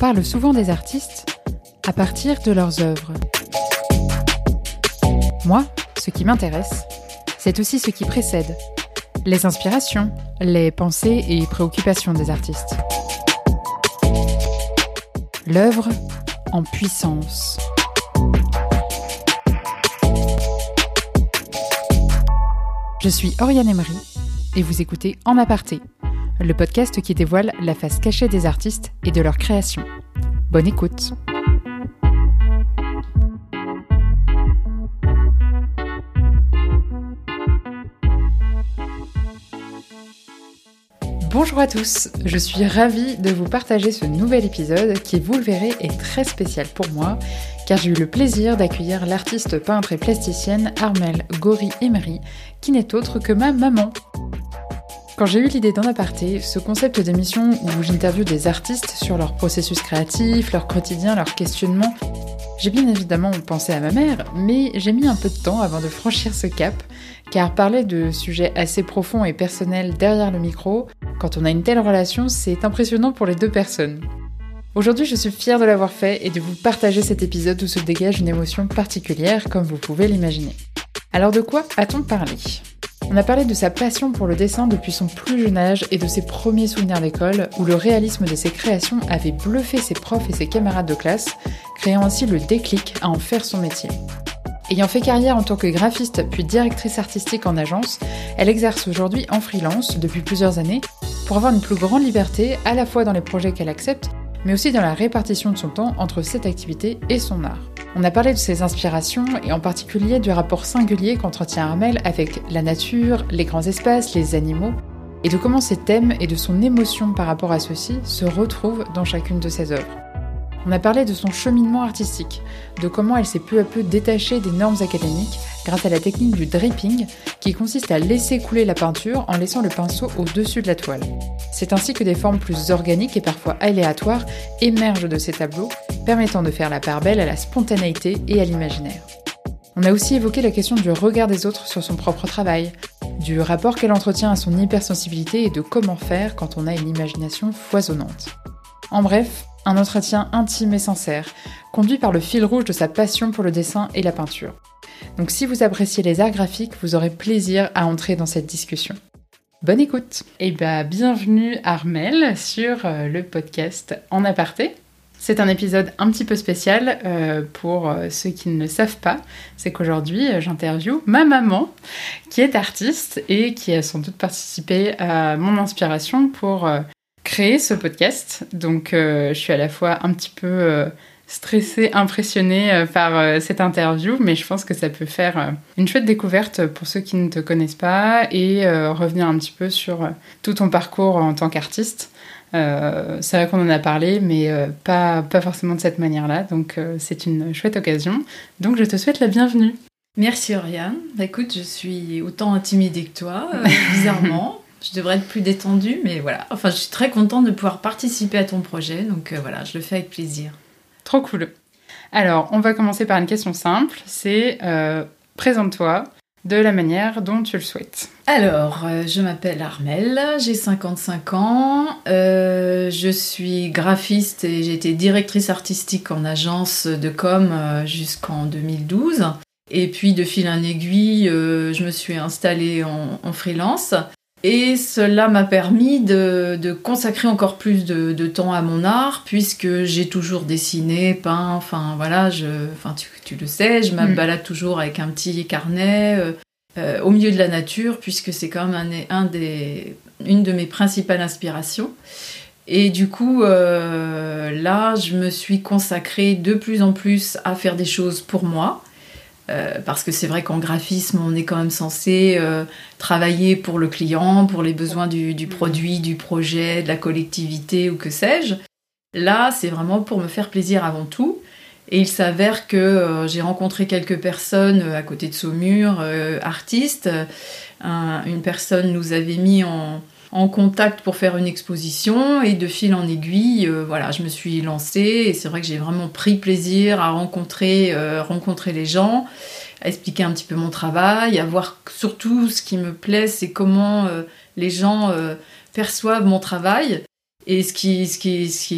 parle souvent des artistes à partir de leurs œuvres. Moi, ce qui m'intéresse, c'est aussi ce qui précède, les inspirations, les pensées et préoccupations des artistes. L'œuvre en puissance. Je suis Oriane Emery et vous écoutez En aparté, le podcast qui dévoile la face cachée des artistes et de leur création. Bonne écoute. Bonjour à tous, je suis ravie de vous partager ce nouvel épisode qui, vous le verrez, est très spécial pour moi car j'ai eu le plaisir d'accueillir l'artiste peintre et plasticienne Armelle Gori Emery qui n'est autre que ma maman. Quand j'ai eu l'idée d'en aparté, ce concept d'émission où j'interviewe des artistes sur leur processus créatif, leur quotidien, leurs questionnements, j'ai bien évidemment pensé à ma mère, mais j'ai mis un peu de temps avant de franchir ce cap, car parler de sujets assez profonds et personnels derrière le micro, quand on a une telle relation, c'est impressionnant pour les deux personnes. Aujourd'hui, je suis fière de l'avoir fait et de vous partager cet épisode où se dégage une émotion particulière, comme vous pouvez l'imaginer. Alors de quoi a-t-on parlé? On a parlé de sa passion pour le dessin depuis son plus jeune âge et de ses premiers souvenirs d'école où le réalisme de ses créations avait bluffé ses profs et ses camarades de classe, créant ainsi le déclic à en faire son métier. Ayant fait carrière en tant que graphiste puis directrice artistique en agence, elle exerce aujourd'hui en freelance depuis plusieurs années pour avoir une plus grande liberté à la fois dans les projets qu'elle accepte, mais aussi dans la répartition de son temps entre cette activité et son art. On a parlé de ses inspirations et en particulier du rapport singulier qu'entretient Armel avec la nature, les grands espaces, les animaux, et de comment ces thèmes et de son émotion par rapport à ceux-ci se retrouvent dans chacune de ses œuvres. On a parlé de son cheminement artistique, de comment elle s'est peu à peu détachée des normes académiques grâce à la technique du dripping, qui consiste à laisser couler la peinture en laissant le pinceau au-dessus de la toile. C'est ainsi que des formes plus organiques et parfois aléatoires émergent de ces tableaux, permettant de faire la part belle à la spontanéité et à l'imaginaire. On a aussi évoqué la question du regard des autres sur son propre travail, du rapport qu'elle entretient à son hypersensibilité et de comment faire quand on a une imagination foisonnante. En bref, un entretien intime et sincère, conduit par le fil rouge de sa passion pour le dessin et la peinture. Donc si vous appréciez les arts graphiques, vous aurez plaisir à entrer dans cette discussion. Bonne écoute Et eh bien bienvenue Armel sur euh, le podcast En aparté. C'est un épisode un petit peu spécial euh, pour euh, ceux qui ne le savent pas. C'est qu'aujourd'hui, j'interviewe ma maman, qui est artiste et qui a sans doute participé à mon inspiration pour créer ce podcast. Donc, euh, je suis à la fois un petit peu euh, stressée, impressionnée euh, par cette interview, mais je pense que ça peut faire une chouette découverte pour ceux qui ne te connaissent pas et revenir un petit peu sur tout ton parcours en tant qu'artiste. c'est vrai qu'on en a parlé, mais pas, pas forcément de cette manière-là, donc c'est une chouette occasion. Donc je te souhaite la bienvenue. Merci Oriane. Bah, écoute, je suis autant intimidée que toi, bizarrement. Je devrais être plus détendue, mais voilà. Enfin, je suis très contente de pouvoir participer à ton projet, donc euh, voilà, je le fais avec plaisir. Trop cool. Alors, on va commencer par une question simple, c'est euh, présente-toi de la manière dont tu le souhaites. Alors, euh, je m'appelle Armelle, j'ai 55 ans, je suis graphiste et j'ai été directrice artistique en agence de com jusqu'en 2012. Et puis, de fil en aiguille, je me suis installée en freelance. Et cela m'a permis de, consacrer encore plus de, temps à mon art, puisque j'ai toujours dessiné, peint, enfin voilà, je, enfin, tu, le sais, je me mm. balade toujours avec un petit carnet euh, euh, au milieu de la nature, puisque c'est quand même un, des, une de mes principales inspirations. Et du coup, euh, là, je me suis consacrée de plus en plus à faire des choses pour moi. Euh, parce que c'est vrai qu'en graphisme, on est quand même censé euh, travailler pour le client, pour les besoins du, produit, du projet, de la collectivité ou que sais-je. Là, c'est vraiment pour me faire plaisir avant tout. Et il s'avère que euh, j'ai rencontré quelques personnes à côté de Saumur, artistes. une personne nous avait mis en, en contact pour faire une exposition et de fil en aiguille, euh, voilà, je me suis lancée et c'est vrai que j'ai vraiment pris plaisir à rencontrer, euh, rencontrer les gens, à expliquer un petit peu mon travail, à voir surtout ce qui me plaît, c'est comment euh, les gens perçoivent mon travail. et ce qu'ils ce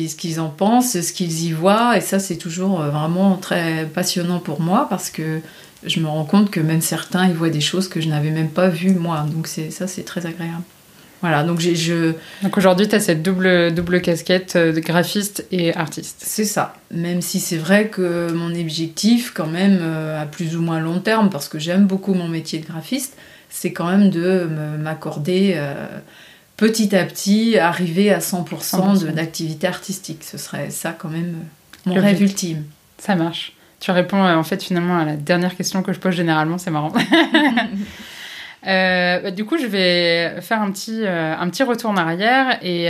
ce en pensent, ce qu'ils y voient. Et ça, c'est toujours vraiment très passionnant pour moi parce que je me rends compte que même certains, ils voient des choses que je n'avais même pas vues moi. Donc ça, c'est très agréable. Voilà, donc j'ai... Je... Donc aujourd'hui, tu as cette double, double casquette de graphiste et artiste. C'est ça. Même si c'est vrai que mon objectif, quand même, à plus ou moins long terme, parce que j'aime beaucoup mon métier de graphiste, c'est quand même de m'accorder petit à petit arriver à 100%, d'activité artistique. Ce serait ça quand même mon rêve ultime. Ça marche. Tu réponds euh, en fait finalement à la dernière question que je pose généralement, c'est marrant. Euh, bah, du coup, je vais faire un petit, euh, un petit retour en arrière et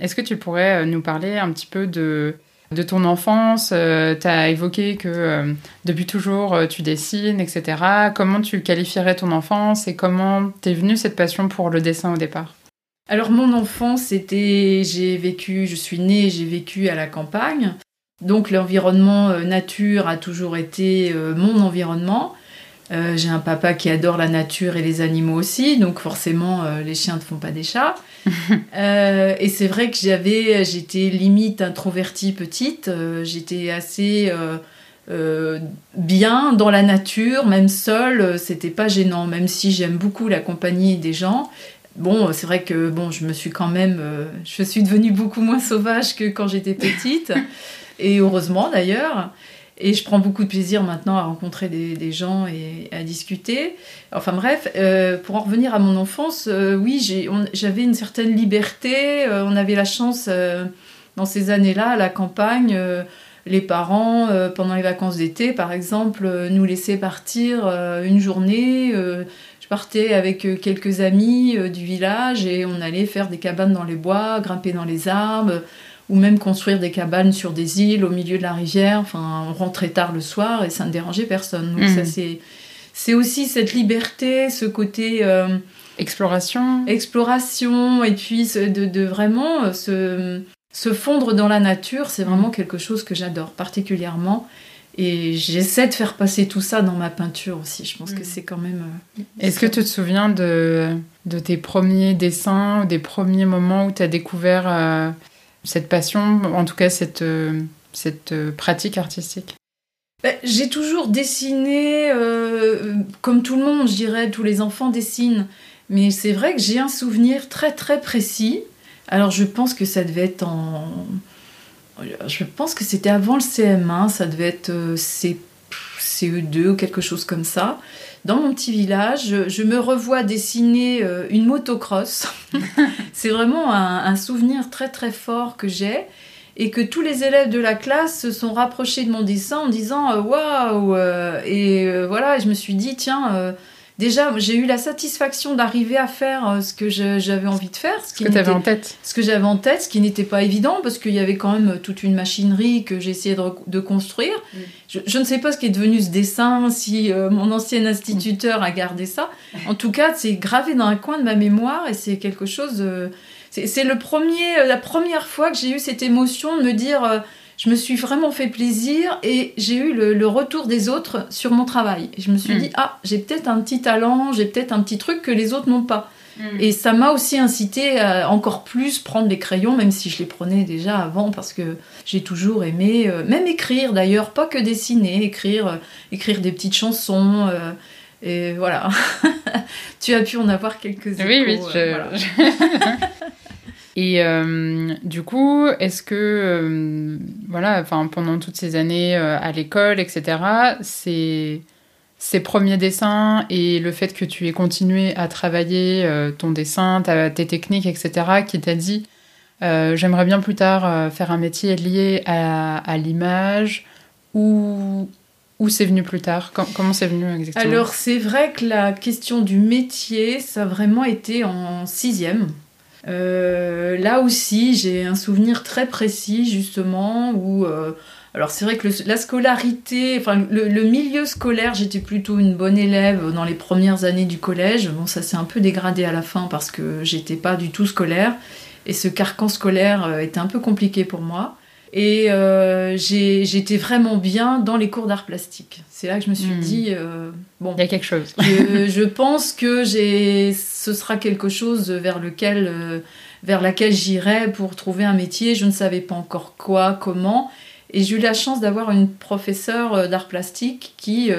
est-ce que tu pourrais nous parler un petit peu de, de ton enfance Tu as évoqué que depuis toujours tu dessines, etc. Comment tu qualifierais ton enfance et comment t'es venue cette passion pour le dessin au départ? Alors mon enfance, c'était, j'ai vécu, je suis née, j'ai vécu à la campagne. Donc l'environnement euh, nature a toujours été euh, mon environnement. Euh, j'ai un papa qui adore la nature et les animaux aussi, donc forcément les chiens ne font pas des chats. et c'est vrai que j'avais, j'étais limite introvertie petite, j'étais assez bien dans la nature, même seule, c'était pas gênant, même si j'aime beaucoup la compagnie des gens. Bon, c'est vrai que bon, je me suis quand même, je suis devenue beaucoup moins sauvage que quand j'étais petite et heureusement d'ailleurs. Et je prends beaucoup de plaisir maintenant à rencontrer des, gens et à discuter. Enfin bref, euh, pour en revenir à mon enfance, euh, oui, j'avais une certaine liberté. Euh, on avait la chance, dans ces années-là, à la campagne, les parents, pendant les vacances d'été, par exemple, nous laissaient partir une journée. je partais avec quelques amis du village et on allait faire des cabanes dans les bois, grimper dans les arbres ou même construire des cabanes sur des îles au milieu de la rivière. Enfin, on rentrait tard le soir et ça ne dérangeait personne. Donc ça, mhm. c'est aussi cette liberté, ce côté euh, exploration, exploration, et puis de, de vraiment euh, se, se, fondre dans la nature. C'est vraiment mhm. quelque chose que j'adore particulièrement. Et j'essaie de faire passer tout ça dans ma peinture aussi. Je pense que mhm. c'est quand même. Euh, Est-ce que tu te souviens de, de tes premiers dessins, des premiers moments où tu as découvert cette passion, en tout cas cette, euh, euh, pratique artistique ben, J'ai toujours dessiné, euh, comme tout le monde, je dirais, tous les enfants dessinent. Mais c'est vrai que j'ai un souvenir très très précis. Alors je pense que ça devait être en... Je pense que c'était avant le CM1, ça devait être CE2 ou quelque chose comme ça dans mon petit village, je, me revois dessiner euh, une motocross. c'est vraiment un, souvenir très très fort que j'ai et que tous les élèves de la classe se sont rapprochés de mon dessin en disant euh, waouh euh, et voilà je me suis dit tiens déjà, j'ai eu la satisfaction d'arriver à faire euh, ce que j'avais envie de faire. Ce, que tu avais en tête. Ce que j'avais en tête, ce qui n'était pas évident, parce qu'il y avait quand même toute une machinerie que j'essayais de, de, construire. Mm. Je, ne sais pas ce qui est devenu ce dessin, si euh, mon ancien instituteur a gardé ça. En tout cas, c'est gravé dans un coin de ma mémoire et c'est quelque chose... c'est le premier, la première fois que j'ai eu cette émotion de me dire... Je me suis vraiment fait plaisir et j'ai eu le, retour des autres sur mon travail. Je me suis hmm. dit, ah, j'ai peut-être un petit talent, j'ai peut-être un petit truc que les autres n'ont pas. Hmm. Et ça m'a aussi incité à encore plus prendre les crayons, même si je les prenais déjà avant, parce que j'ai toujours aimé, euh, même écrire d'ailleurs, pas que dessiner, écrire, euh, écrire des petites chansons. Euh, et voilà. tu as pu en avoir quelques-uns. Oui, oui. Et euh, du coup, est-ce que, euh, voilà, enfin, pendant toutes ces années euh, à l'école, etc., ces, ces premiers dessins et le fait que tu aies continué à travailler ton dessin, tes techniques, etc., qui t'a dit j'aimerais bien plus tard faire un métier lié à, l'image ou, ou c'est venu plus tard? Comment c'est venu exactement? Alors, c'est vrai que la question du métier, ça a vraiment été en sixième. Euh, là aussi, j'ai un souvenir très précis, justement, où. Euh, alors, c'est vrai que la scolarité, enfin, le, milieu scolaire, j'étais plutôt une bonne élève dans les premières années du collège. Bon, ça s'est un peu dégradé à la fin parce que j'étais pas du tout scolaire. Et ce carcan scolaire euh, était un peu compliqué pour moi. Et euh, j'étais vraiment bien dans les cours d'art plastique. C'est là que je me suis Hmm. dit, euh, bon, Il y a quelque chose. je, je pense que ce sera quelque chose vers lequel, euh, vers laquelle j'irai pour trouver un métier. Je ne savais pas encore quoi, comment. Et j'ai eu la chance d'avoir une professeure d'art plastique qui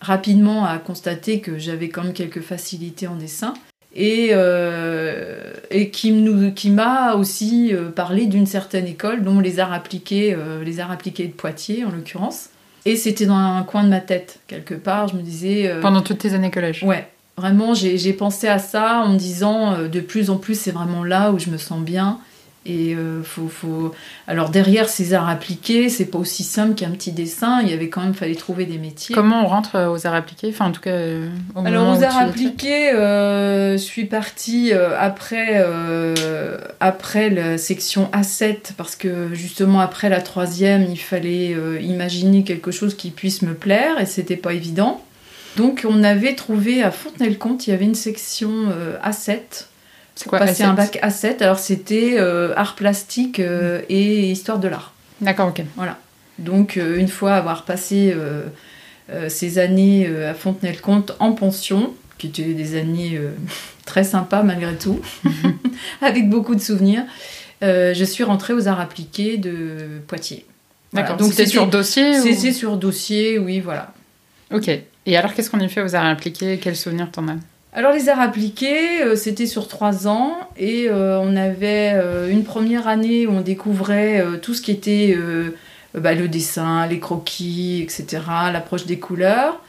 rapidement a constaté que j'avais quand même quelques facilités en dessin. Et, euh, et qui, nous- qui m'a aussi euh, parlé d'une certaine école, dont les arts appliqués, euh, les arts appliqués de Poitiers en l'occurrence. Et c'était dans un coin de ma tête, quelque part. Je me disais. euh, Pendant toutes tes années collège. Ouais, vraiment, j'ai pensé à ça en me disant de plus en plus, c'est vraiment là où je me sens bien. Et euh, faut, faut... Alors derrière ces arts appliqués, c'est pas aussi simple qu'un petit dessin. Il y avait quand même fallu trouver des métiers. Comment on rentre euh, aux arts appliqués? Enfin, en tout cas, euh, au Alors aux arts appliqués, euh, je suis partie après, euh, après la section A7 parce que justement après la troisième, il fallait imaginer quelque chose qui puisse me plaire et c'était pas évident. Donc on avait trouvé à Fontenay-le-Comte, il y avait une section euh, A7 C'est quoi passer A7? un bac A7. Alors c'était euh, art plastique euh, et histoire de l'art. D'accord, ok. Donc, euh, une fois avoir passé euh, ces années à Fontenay-le-Comte en pension, qui étaient des années très sympas malgré tout, avec beaucoup de souvenirs, je suis rentrée aux arts appliqués de Poitiers. Voilà. D'accord. Donc, Donc c'est sur dossier ou... C'est sur dossier, oui, voilà. Ok. Et alors, qu'est-ce qu'on y fait aux arts appliqués? Quel souvenir t'en as? Alors les arts appliqués, euh, c'était sur trois ans et euh, on avait euh, une première année où on découvrait tout ce qui était bah, le dessin, les croquis, etc., l'approche des couleurs,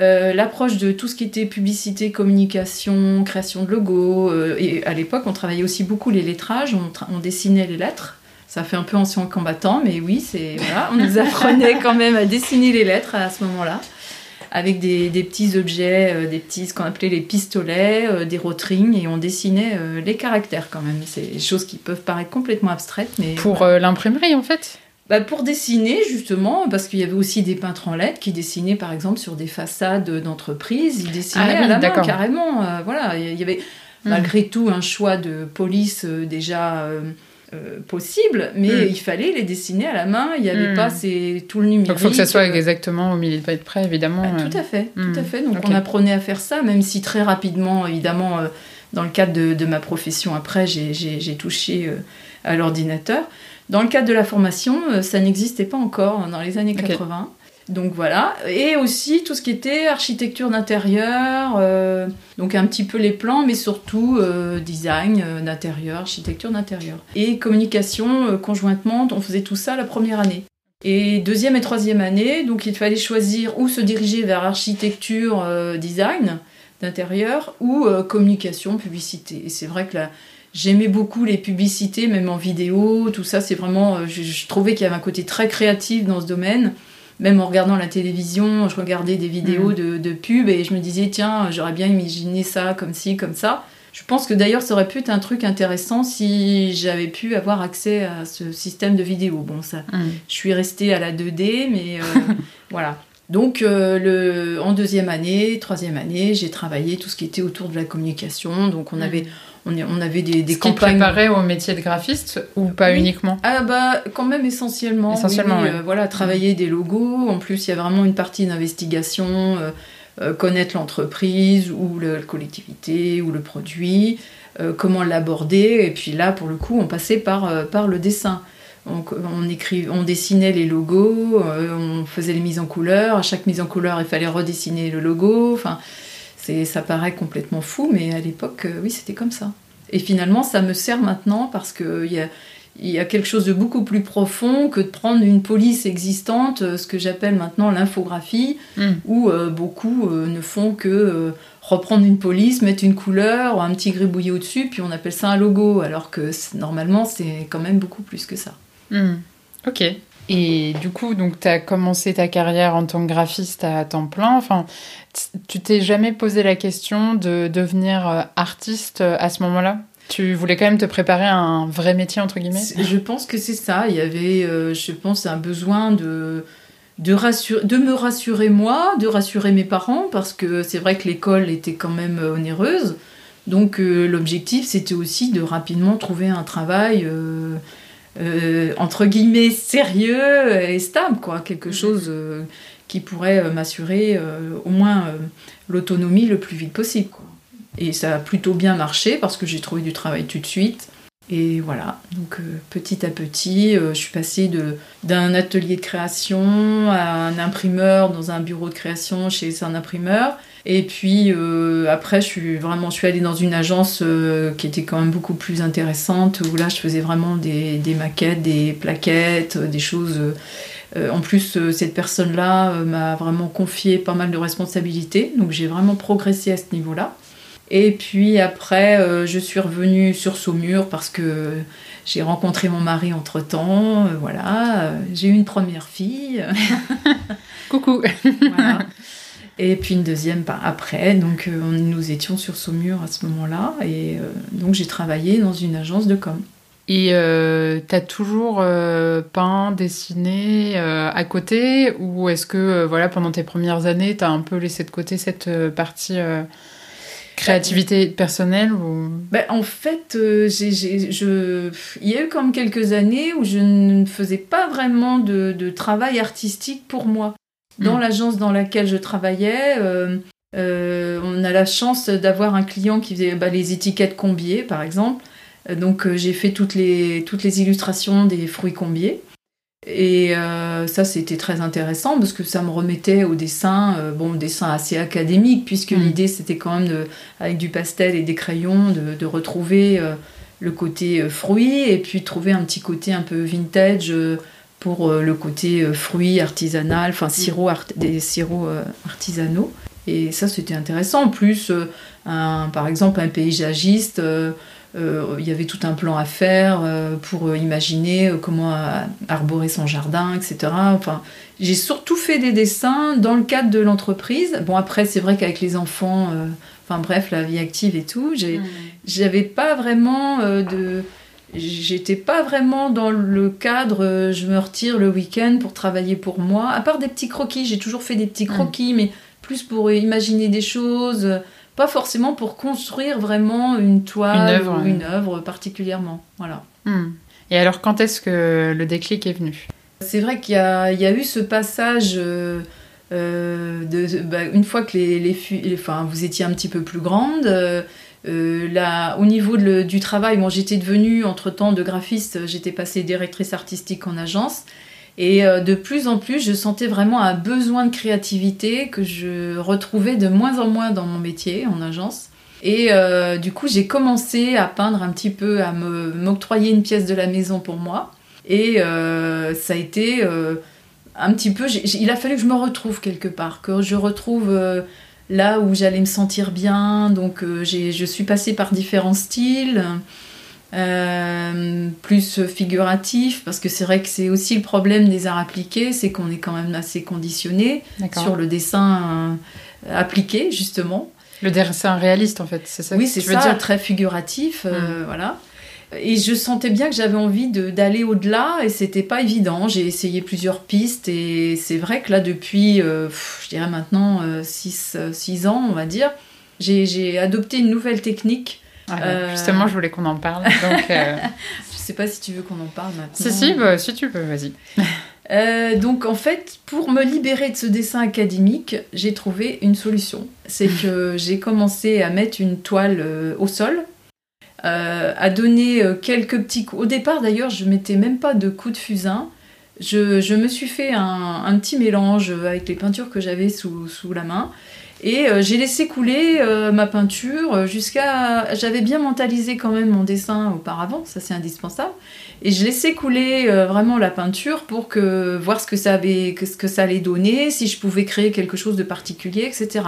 euh, l'approche de tout ce qui était publicité, communication, création de logos. euh, et à l'époque, on travaillait aussi beaucoup les lettrages, on, dessinait les lettres. Ça fait un peu ancien combattant, mais oui, c'est voilà, on nous apprenait quand même à dessiner les lettres à ce moment-là avec des, des petits objets, euh, des petits, ce qu'on appelait les pistolets, euh, des rotrings, et on dessinait euh, les caractères quand même. C'est des choses qui peuvent paraître complètement abstraites, mais... Pour voilà. l'imprimerie, en fait? Bah, pour dessiner, justement, parce qu'il y avait aussi des peintres en lettres qui dessinaient, par exemple, sur des façades d'entreprises. Ils dessinaient Ah oui, à la main, d'accord. carrément. euh, voilà, il y avait Hmm. malgré tout un choix de police déjà... euh, euh, possible, mais Hmm. il fallait les dessiner à la main, il n'y avait Hmm. pas tout le numérique. Donc il faut que ça soit euh, exactement au millimètre près, évidemment. bah, euh. tout à fait, Hmm. tout à fait. Donc on apprenait à faire ça, même si très rapidement, évidemment, euh, dans le cadre de, de ma profession, après, j'ai- touché euh, à l'ordinateur. Dans le cadre de la formation, euh, ça n'existait pas encore hein, dans les années Ok. 80. Donc voilà. Et aussi tout ce qui était architecture d'intérieur, euh, donc un petit peu les plans, mais surtout euh, design euh, d'intérieur, architecture d'intérieur. Et communication conjointement, on faisait tout ça la première année. Et deuxième et troisième année, donc il fallait choisir ou se diriger vers architecture, design d'intérieur ou communication, publicité. Et c'est vrai que là, j'aimais beaucoup les publicités, même en vidéo, tout ça. C'est vraiment, je trouvais qu'il y avait un côté très créatif dans ce domaine. Même en regardant la télévision, je regardais des vidéos Mhm. de, de pub et je me disais, tiens, j'aurais bien imaginé ça comme ci, comme ça. Je pense que d'ailleurs, ça aurait pu être un truc intéressant si j'avais pu avoir accès à ce système de vidéo. Bon, ça, Hmm. je suis restée à la 2D, mais euh, voilà. Donc, euh, le, en deuxième année, troisième année, j'ai travaillé tout ce qui était autour de la communication. Donc, on avait, on, est- on avait des, des Ce qui campagnes. préparait au métier de graphiste ou pas Oui. uniquement? Ah bah quand même essentiellement. Essentiellement, oui, euh, voilà, travailler des logos. En plus, il y a vraiment une partie d'investigation, euh, euh, connaître l'entreprise ou le- la collectivité ou le produit, comment l'aborder. Et puis là, pour le coup, on passait par, par le dessin. On, on, écrit, on dessinait les logos, on faisait les mises en couleur. À chaque mise en couleur, il fallait redessiner le logo. Enfin, ça paraît complètement fou, mais à l'époque, euh, oui, c'était comme ça. Et finalement, ça me sert maintenant parce qu'il y a, il y a quelque chose de beaucoup plus profond que de prendre une police existante, euh, ce que j'appelle maintenant l'infographie, Hmm. où euh, beaucoup euh, ne font que euh, reprendre une police, mettre une couleur, un petit gribouillis au-dessus, puis on appelle ça un logo, alors que normalement, c'est quand même beaucoup plus que ça. Hmm. Ok. Et du coup, donc, tu as commencé ta carrière en tant que graphiste à temps plein. Enfin, tu t'es jamais posé la question de devenir euh, artiste euh, à ce moment-là? Tu voulais quand même te préparer à un vrai métier, entre guillemets? Je pense que c'est ça. Il y avait, euh, je pense, un besoin de, de, de me rassurer moi, de rassurer mes parents, parce que c'est vrai que l'école était quand même onéreuse. Donc l'objectif, c'était aussi de rapidement trouver un travail entre guillemets sérieux et stable, quoi, quelque chose qui pourrait m'assurer au moins l'autonomie le plus vite possible. Quoi. Et ça a plutôt bien marché parce que j'ai trouvé du travail tout de suite. Et voilà, donc euh, petit à petit, euh, je suis passée d'un atelier de création à un imprimeur dans un bureau de création chez un imprimeur. Et puis euh, après, je suis vraiment, je suis allée dans une agence qui était quand même beaucoup plus intéressante où là, je faisais vraiment des, des maquettes, des plaquettes, des choses. en plus, cette personne-là m'a vraiment confié pas mal de responsabilités, donc j'ai vraiment progressé à ce niveau-là. Et puis après, euh, je suis revenue sur Saumur parce que j'ai rencontré mon mari entre temps. Euh, voilà, euh, j'ai eu une première fille. Coucou. Et puis une deuxième après. Donc nous étions sur Saumur à ce moment-là. Et donc j'ai travaillé dans une agence de com. Et tu as toujours peint, dessiné à côté? Ou est-ce que voilà, pendant tes premières années, tu as un peu laissé de côté cette partie Créativité personnelle ou... Ben, en fait, euh, je... il y a eu comme quelques années où je ne faisais pas vraiment de, travail artistique pour moi. Dans hmm. l'agence dans laquelle je travaillais, euh, euh, on a la chance d'avoir un client qui faisait bah, les étiquettes combiées, par exemple. Donc j'ai fait toutes les, toutes les illustrations des fruits combiés. Et euh, ça, c'était très intéressant parce que ça me remettait au dessin, euh, bon, dessin assez académique, puisque mm. l'idée, c'était quand même, avec du pastel et des crayons, de, retrouver euh, le côté fruit et puis trouver un petit côté un peu vintage pour le côté fruit artisanal, enfin, sirop des sirops artisanaux. Et ça, c'était intéressant. En plus, par exemple, un paysagiste euh, il y avait tout un plan à faire euh, pour imaginer euh, comment arborer son jardin, etc. Enfin, j'ai surtout fait des dessins dans le cadre de l'entreprise. Bon, après, c'est vrai qu'avec les enfants, enfin bref, la vie active et tout, mmh. j'avais pas vraiment de. J'étais pas vraiment dans le cadre, je me retire le week-end pour travailler pour moi. À part des petits croquis, j'ai toujours fait des petits mmh. croquis, mais plus pour imaginer des choses pas forcément pour construire vraiment une toile ou une œuvre particulièrement. Voilà. Hmm. Et alors, quand est-ce que le déclic est venu? C'est vrai qu'il y, a eu ce passage. Euh, euh, de, bah, une fois que les, les, enfin, vous étiez un petit peu plus grande, euh, là, au niveau du travail, j'étais devenue entre-temps de graphiste, j'étais passée directrice artistique en agence. Et euh, de plus en plus, je sentais vraiment un besoin de créativité que je retrouvais de moins en moins dans mon métier en agence. Et euh, du coup, j'ai commencé à peindre un petit peu, à m'octroyer une pièce de la maison pour moi. Et euh, ça a été un petit peu. Il a fallu que je me retrouve quelque part, que je retrouve là où j'allais me sentir bien. Donc, je suis passée par différents styles. Euh, plus figuratif, parce que c'est vrai que c'est aussi le problème des arts appliqués, c'est qu'on est quand même assez conditionné sur le dessin euh, appliqué, justement. Le dessin réaliste, en fait, c'est ça Oui, c'est ça, dire très figuratif, euh, hmm. voilà. Et je sentais bien que j'avais envie d'aller au-delà, et c'était pas évident. J'ai essayé plusieurs pistes, et c'est vrai que là, depuis, je dirais maintenant 6 ans, on va dire, j'ai adopté une nouvelle technique ah euh, justement, je voulais qu'on en parle. Donc, euh... je sais pas si tu veux qu'on en parle maintenant. Si, si, bah, si tu peux, vas-y. Euh, donc en fait, pour me libérer de ce dessin académique, j'ai trouvé une solution. C'est que j'ai commencé à mettre une toile euh, au sol, à donner quelques petits coups. Au départ d'ailleurs, je mettais même pas de coups de fusain. Je, me suis fait un, petit mélange avec les peintures que j'avais sous, la main. Et euh, j'ai laissé couler euh, ma peinture euh, jusqu'à. J'avais bien mentalisé quand même mon dessin auparavant, ça c'est indispensable. Et je laissais couler vraiment la peinture pour que voir ce que ça avait, ce que ça allait donner, si je pouvais créer quelque chose de particulier, etc.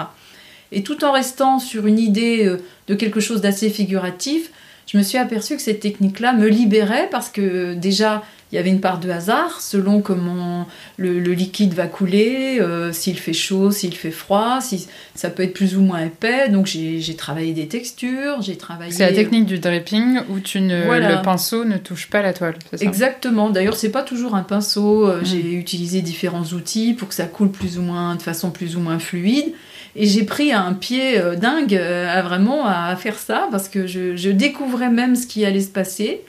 Et tout en restant sur une idée de quelque chose d'assez figuratif, je me suis aperçue que cette technique-là me libérait parce que déjà il y avait une part de hasard selon comment le, liquide va couler, euh, s'il fait chaud, s'il fait froid, si ça peut être plus ou moins épais. Donc j'ai travaillé des textures, j'ai travaillé. C'est la technique du dripping où tu ne, le pinceau ne touche pas la toile. Ça? Exactement. D'ailleurs c'est pas toujours un pinceau. Euh, mm. J'ai utilisé différents outils pour que ça coule plus ou moins de façon plus ou moins fluide. Et j'ai pris un pied euh, dingue à vraiment à faire ça parce que je, découvrais même ce qui allait se passer.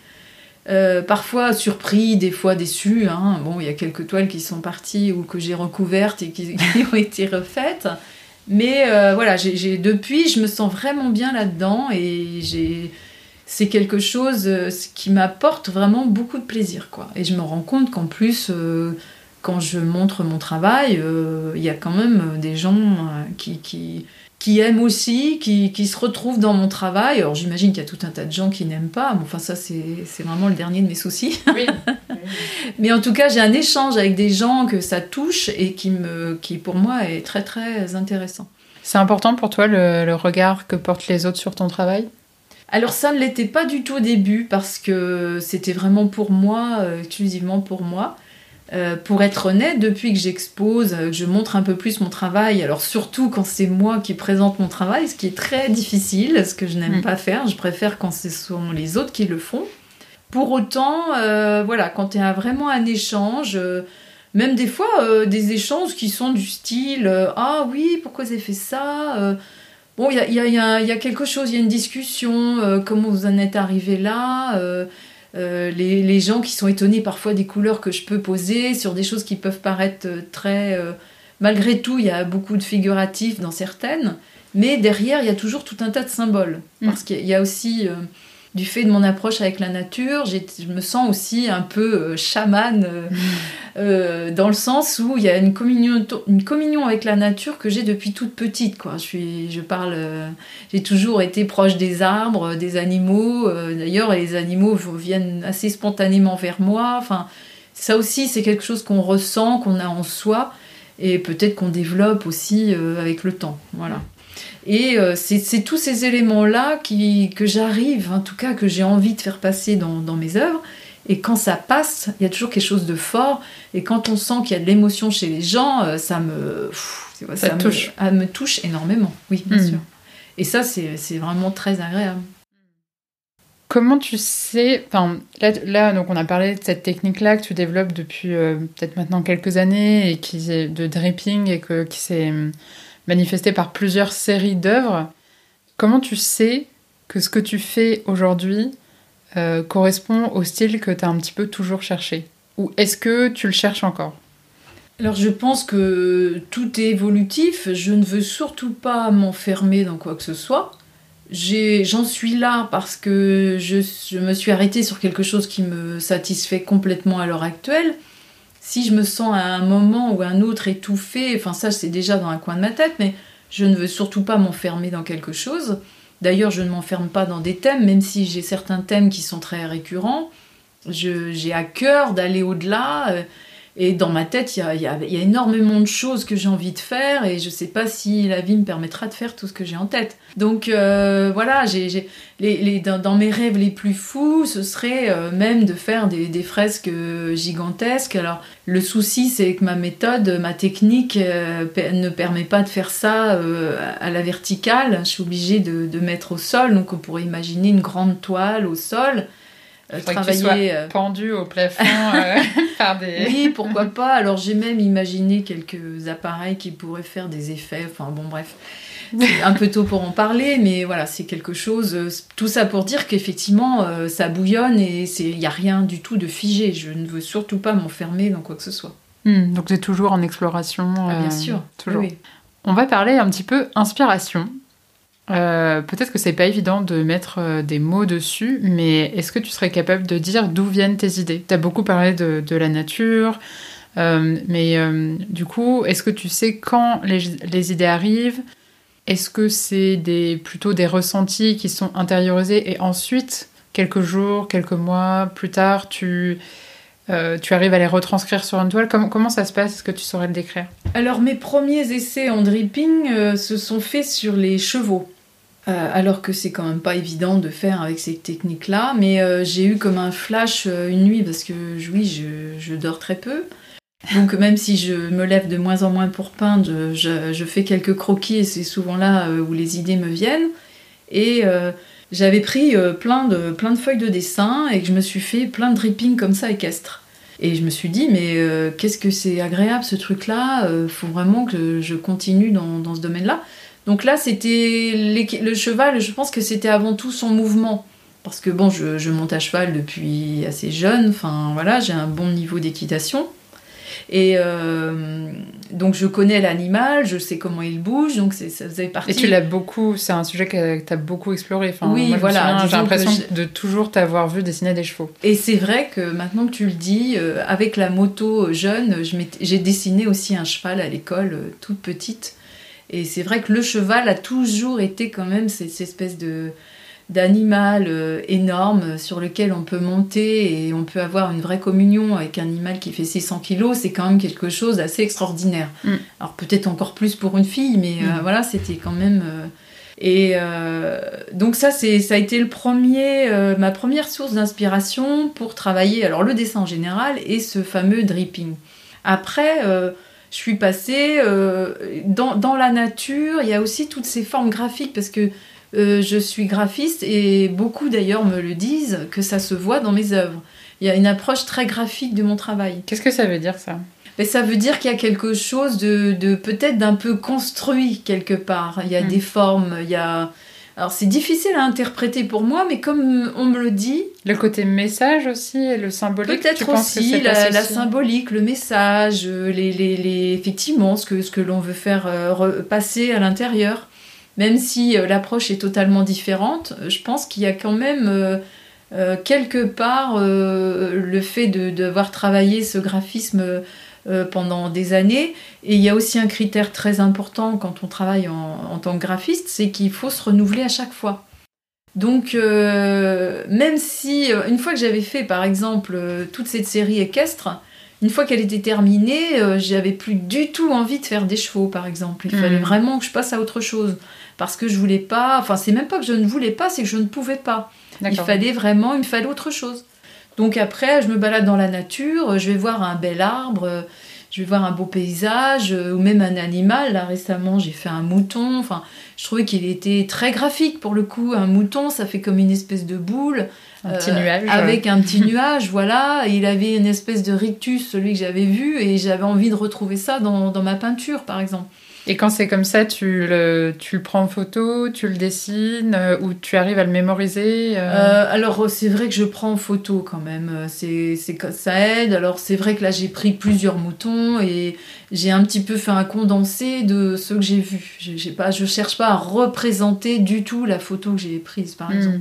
parfois surpris, des fois déçus. Hein. Bon, il y a quelques toiles qui sont parties ou que j'ai recouvertes et qui, ont été refaites. Mais voilà, depuis, je me sens vraiment bien là-dedans et c'est quelque chose euh, qui m'apporte vraiment beaucoup de plaisir. Et je me rends compte qu'en plus, euh, quand je montre mon travail, euh, il y a quand même des gens qui, qui, qui, aiment aussi, qui, qui, se retrouvent dans mon travail. Alors j'imagine qu'il y a tout un tas de gens qui n'aiment pas, mais enfin ça c'est vraiment le dernier de mes soucis. Oui. mais en tout cas, j'ai un échange avec des gens que ça touche et qui, me, qui pour moi est très très intéressant. C'est important pour toi le regard que portent les autres sur ton travail? Alors ça ne l'était pas du tout au début parce que c'était vraiment pour moi, euh, exclusivement pour moi. Euh, pour être honnête, depuis que j'expose, euh, que je montre un peu plus mon travail, alors surtout quand c'est moi qui présente mon travail, ce qui est très difficile, ce que je n'aime mm. pas faire, je préfère quand ce sont les autres qui le font. Pour autant, voilà, quand il y a vraiment un échange, même des fois des échanges qui sont du style Ah oui, pourquoi vous avez fait ça Bon, il y a, quelque chose, il y a une discussion, euh, comment vous en êtes arrivé là euh, euh, les, gens qui sont étonnés parfois des couleurs que je peux poser sur des choses qui peuvent paraître très... malgré tout, il y a beaucoup de figuratifs dans certaines, mais derrière, il y a toujours tout un tas de symboles. Mm. Parce qu'il y a aussi du fait de mon approche avec la nature, je me sens aussi un peu euh, chamane euh, mm. euh, dans le sens où il y a une communion, une communion avec la nature que j'ai depuis toute petite. Quoi. Je, suis, je parle, j'ai toujours été proche des arbres, des animaux. D'ailleurs, les animaux viennent assez spontanément vers moi. Enfin, ça aussi, c'est quelque chose qu'on ressent, qu'on a en soi, et peut-être qu'on développe aussi avec le temps. Voilà. Et euh, c'est tous ces éléments-là que j'arrive, en tout cas que j'ai envie de faire passer dans, mes œuvres. Et quand ça passe, il y a toujours quelque chose de fort. Et quand on sent qu'il y a de l'émotion chez les gens, euh, ça me, ça, touche. Me, me, touche énormément. Oui, bien hmm. sûr. Et ça, c'est vraiment très agréable. Comment tu sais, enfin là, donc on a parlé de cette technique-là que tu développes depuis euh, peut-être maintenant quelques années et qui est de dripping et que, qui s'est manifesté par plusieurs séries d'œuvres. Comment tu sais que ce que tu fais aujourd'hui euh, correspond au style que tu as un petit peu toujours cherché? Ou est-ce que tu le cherches encore? Alors je pense que tout est évolutif, je ne veux surtout pas m'enfermer dans quoi que ce soit. J'en suis là parce que je, je, me suis arrêtée sur quelque chose qui me satisfait complètement à l'heure actuelle si je me sens à un moment ou un autre étouffée, enfin ça c'est déjà dans un coin de ma tête, mais je ne veux surtout pas m'enfermer dans quelque chose. D'ailleurs, je ne m'enferme pas dans des thèmes, même si j'ai certains thèmes qui sont très récurrents. J'ai à cœur d'aller au-delà. Et dans ma tête, il y a, énormément de choses que j'ai envie de faire et je ne sais pas si la vie me permettra de faire tout ce que j'ai en tête. Donc euh, voilà, dans, mes rêves les plus fous, ce serait euh, même de faire des, fresques gigantesques. Alors le souci, c'est que ma méthode, ma technique euh, ne permet pas de faire ça à la verticale. Je suis obligée de mettre au sol, donc on pourrait imaginer une grande toile au sol euh, travailler euh, pendu au plafond euh, par des oui pourquoi pas. Alors j'ai même imaginé quelques appareils qui pourraient faire des effets. Enfin bon bref. C'est un peu tôt pour en parler mais voilà c'est quelque chose tout ça pour dire qu'effectivement ça bouillonne et il n'y a rien du tout de figé. Je ne veux surtout pas m'enfermer dans quoi que ce soit. Hmm, donc tu es toujours en exploration ah, bien sûr. toujours. On va parler un petit peu inspiration euh, peut-être que c'est pas évident de mettre euh, des mots dessus, mais est-ce que tu serais capable de dire d'où viennent tes idées? Tu as beaucoup parlé de, la nature, euh, mais du coup, est-ce que tu sais quand les, idées arrivent? Est-ce que c'est des, plutôt des ressentis qui sont intériorisés et ensuite, quelques jours, quelques mois plus tard, tu, tu arrives à les retranscrire sur une toile comment, ça se passe? Est-ce que tu saurais le décrire? Alors, mes premiers essais en dripping se sont faits sur les chevaux. Euh, alors que c'est quand même pas évident de faire avec ces techniques-là. Mais euh, j'ai eu comme un flash euh, une nuit parce que oui, je, dors très peu. Donc même si je me lève de moins en moins pour peindre, je, fais quelques croquis et c'est souvent là où les idées me viennent. Et j'avais pris plein, de, plein de feuilles de dessin et que je me suis fait plein de dripping comme ça équestre. Et je me suis dit, mais qu'est-ce que c'est agréable ce truc-là, il faut vraiment que je continue dans ce domaine-là. Donc là, c'était le cheval, je pense que c'était avant tout son mouvement. parce que bon, je, je monte à cheval depuis assez jeune, enfin voilà, j'ai un bon niveau d'équitation. Et euh, donc je connais l'animal, je sais comment il bouge, donc ça faisait partie. Et tu l'as beaucoup, c'est un sujet que tu as beaucoup exploré. Enfin, oui, moi, voilà. J'ai l'impression de toujours t'avoir vu dessiner des chevaux. Et c'est vrai que maintenant que tu le dis, euh, avec la moto jeune, je m'étais- j'ai dessiné aussi un cheval à l'école, euh, toute petite. Et c'est vrai que le cheval a toujours été quand même cette, cette espèce de d'animal euh, énorme sur lequel on peut monter et on peut avoir une vraie communion avec un animal qui fait 600 kilos, c'est quand même quelque chose d'assez extraordinaire. Mm. Alors peut-être encore plus pour une fille, mais euh, Mm. voilà, c'était quand même... euh, et euh, donc ça, c'est, ça a été le premier, ma première source d'inspiration pour travailler alors le dessin en général et ce fameux dripping. Après, je suis passée dans, dans la nature. Il y a aussi toutes ces formes graphiques parce que euh, je suis graphiste et beaucoup d'ailleurs me le disent que ça se voit dans mes œuvres. Il y a une approche très graphique de mon travail. Qu'est-ce que ça veut dire ça? Mais ça veut dire qu'il y a quelque chose de, de peut-être d'un peu construit quelque part. Il y a Mm. des formes, il y a... Alors c'est difficile à interpréter pour moi, mais comme on me le dit, Le côté message aussi et le symbolique peut-être que aussi la, symbolique, le message, les, les, les- effectivement ce que, ce que l'on veut faire euh, passer à l'intérieur. Même si euh, l'approche est totalement différente, euh, je pense qu'il y a quand même euh, quelque part le fait de d'avoir travaillé ce graphisme pendant des années. Et il y a aussi un critère très important quand on travaille en, en tant que graphiste, c'est qu'il faut se renouveler à chaque fois. Donc, euh, même si, une fois que j'avais fait, par exemple, toute cette série équestre, une fois qu'elle était terminée, euh, j'avais plus du tout envie de faire des chevaux, par exemple. Il fallait vraiment que je passe à autre chose. Parce que je voulais pas, enfin, c'est même pas que je ne voulais pas, c'est que je ne pouvais pas. Il fallait vraiment, il me fallait autre chose. Donc après, je me balade dans la nature, je vais voir un bel arbre, je vais voir un beau paysage, euh, ou même un animal. Là, récemment, j'ai fait un mouton. Enfin, je trouvais qu'il était très graphique pour le coup. Un mouton, ça fait comme une espèce de boule. Un petit euh, nuage. Avec un petit nuage, voilà. Et il avait une espèce de rictus, celui que j'avais vu, et j'avais envie de retrouver ça dans, dans ma peinture, par exemple. Et quand c'est comme ça, tu le, tu le prends en photo, tu le dessines, euh, ou tu arrives à le mémoriser euh, Euh, alors c'est vrai que je prends en photo quand même, c'est, ça aide. Alors c'est vrai que là j'ai pris plusieurs moutons et j'ai un petit peu fait un condensé de ce que j'ai vu. Je, j'ai pas, je cherche pas à représenter du tout la photo que j'ai prise par hmm. exemple.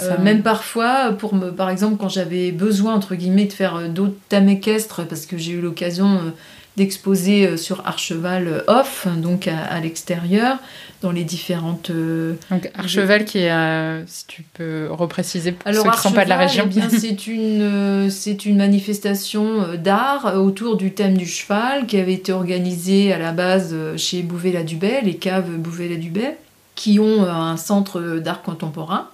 Euh, même parfois, pour me, par exemple, quand j'avais besoin entre guillemets de faire d'autres thèmes équestres, parce que j'ai eu l'occasion euh, d'exposer euh, sur Archeval euh, off, donc à, à l'extérieur, dans les différentes euh, Donc Archeval qui est, si tu peux repréciser pour Alors, ceux qui ne sont pas de la région. eh bien, c'est une, c'est une manifestation d'art autour du thème du cheval qui avait été organisée à la base chez Bouvet-la-Dubay, les caves Bouvet-la-Dubay, qui ont un centre d'art contemporain.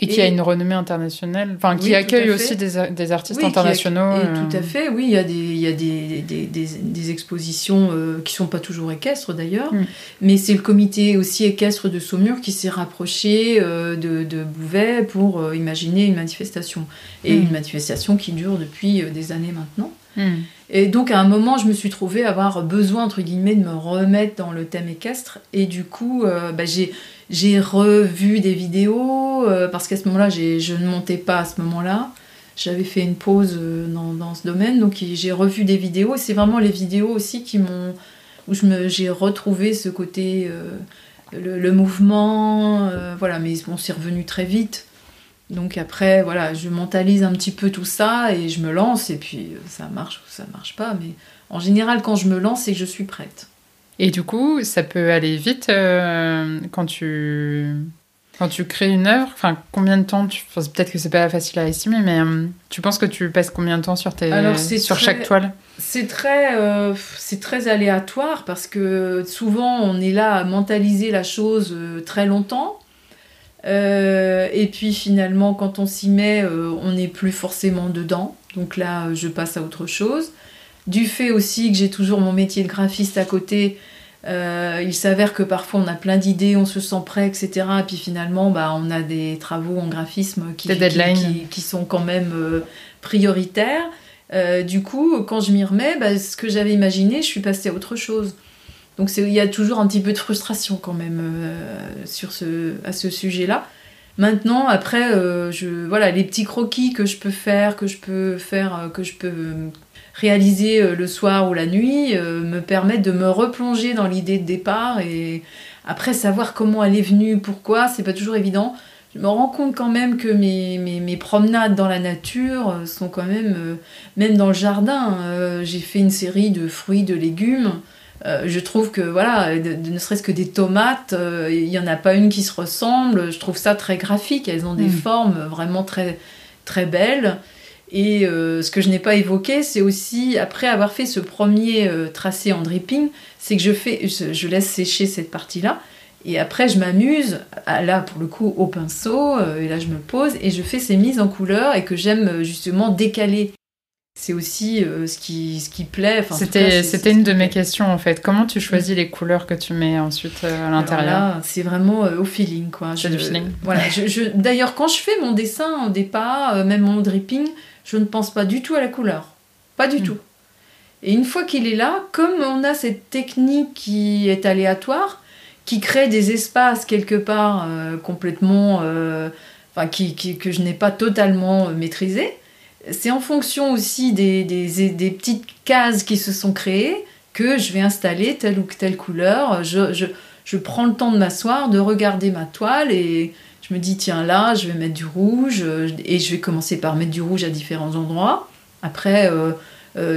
Et qui a une renommée internationale, enfin qui Oui, tout accueille aussi des, des artistes Oui, qui internationaux. Et euh, tout à fait, oui, il y a des, il y a des, des, des, des expositions euh, qui sont pas toujours équestres d'ailleurs, Mm. mais c'est le comité aussi équestre de Saumur qui s'est rapproché euh, de, de Bouvet pour euh, imaginer une manifestation. Et Mm. une manifestation qui dure depuis des années maintenant. hmm. Et donc à un moment, je me suis trouvée avoir besoin, entre guillemets, de me remettre dans le thème équestre. Et du coup, bah, j'ai, j'ai revu des vidéos, euh, parce qu'à ce moment-là, je ne montais pas à ce moment-là. J'avais fait une pause euh, dans, dans ce domaine, donc j'ai revu des vidéos. C'est vraiment les vidéos aussi qui m'ont... où j'ai retrouvé ce côté... euh, le, mouvement, voilà, mais bon, c'est revenu très vite. Donc après, voilà, je mentalise un petit peu tout ça et je me lance et puis ça marche ou ça marche pas. Mais en général, quand je me lance, c'est que je suis prête. Et du coup, ça peut aller vite euh, quand tu quand tu crées une œuvre. Enfin, combien de temps tu... enfin, Peut-être que c'est pas facile à estimer, mais euh, tu penses que tu passes combien de temps sur tes Alors, sur très- chaque toile? C'est très, euh, c'est très aléatoire parce que souvent on est là à mentaliser la chose très longtemps. Et puis finalement, quand on s'y met, on n'est plus forcément dedans. Donc là, je passe à autre chose. Du fait aussi que j'ai toujours mon métier de graphiste à côté, euh, il s'avère que parfois on a plein d'idées, on se sent prêt, etc. Et puis finalement, bah, on a des travaux en graphisme qui, Des qui- deadlines. qui- qui sont quand même euh, prioritaires. Euh, du coup, quand je m'y remets, bah, ce que j'avais imaginé, je suis passée à autre chose. Donc il y a toujours un petit peu de frustration quand même sur ce, à ce sujet-là. Maintenant, après, je, voilà, les petits croquis que je peux faire, que je peux faire, que je peux réaliser le soir ou la nuit, me permettent de me replonger dans l'idée de départ et après savoir comment elle est venue, pourquoi, c'est pas toujours évident je me rends compte quand même que mes, mes, promenades dans la nature euh, sont quand même, euh, même dans le jardin, euh, j'ai fait une série de fruits, de légumes. je trouve que, voilà, ne serait-ce que des tomates, il n'y en a pas une qui se ressemble. Je trouve ça très graphique. Elles ont des mm. formes vraiment très, très belles. Et ce que je n'ai pas évoqué, c'est aussi, après avoir fait ce premier tracé en dripping, c'est que je, fais, je laisse sécher cette partie-là. Et après, je m'amuse, là pour le coup, au pinceau, euh, et là je me pose et je fais ces mises en couleur et que j'aime euh, justement décaler. C'est aussi euh, ce, qui, ce qui plaît. C'était une de mes questions en fait. Comment tu choisis mm. les couleurs que tu mets ensuite à l'intérieur C'est vraiment au feeling quoi. C'est du feeling. Voilà. je, D'ailleurs, quand je fais mon dessin au départ, même mon dripping, je ne pense pas du tout à la couleur. Pas du mm. tout. Et une fois qu'il est là, comme on a cette technique qui est aléatoire, qui crée des espaces quelque part euh, complètement, euh, enfin qui, que je n'ai pas totalement euh, maîtrisé. C'est en fonction aussi des, des, des, petites cases qui se sont créées que je vais installer telle ou telle couleur. Je, je, je prends le temps de m'asseoir, de regarder ma toile et je me dis tiens là je vais mettre du rouge et je vais commencer par mettre du rouge à différents endroits. Après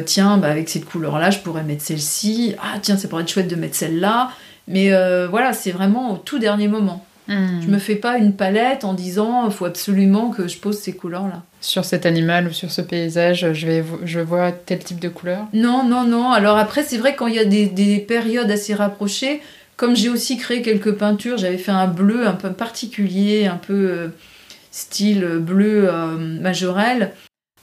tiens bah, avec cette couleur là je pourrais mettre celle-ci. Ah tiens ça pourrait être chouette de mettre celle-là. Mais euh, voilà, c'est vraiment au tout dernier moment. Hmm. Je me fais pas une palette en disant il faut absolument que je pose ces couleurs-là. Sur cet animal ou sur ce paysage, je, vais, je vois tel type de couleur? Non, non, non. Alors après, c'est vrai quand il y a des, périodes assez rapprochées, comme j'ai aussi créé quelques peintures, j'avais fait un bleu un peu particulier, un peu euh, style bleu euh, majorel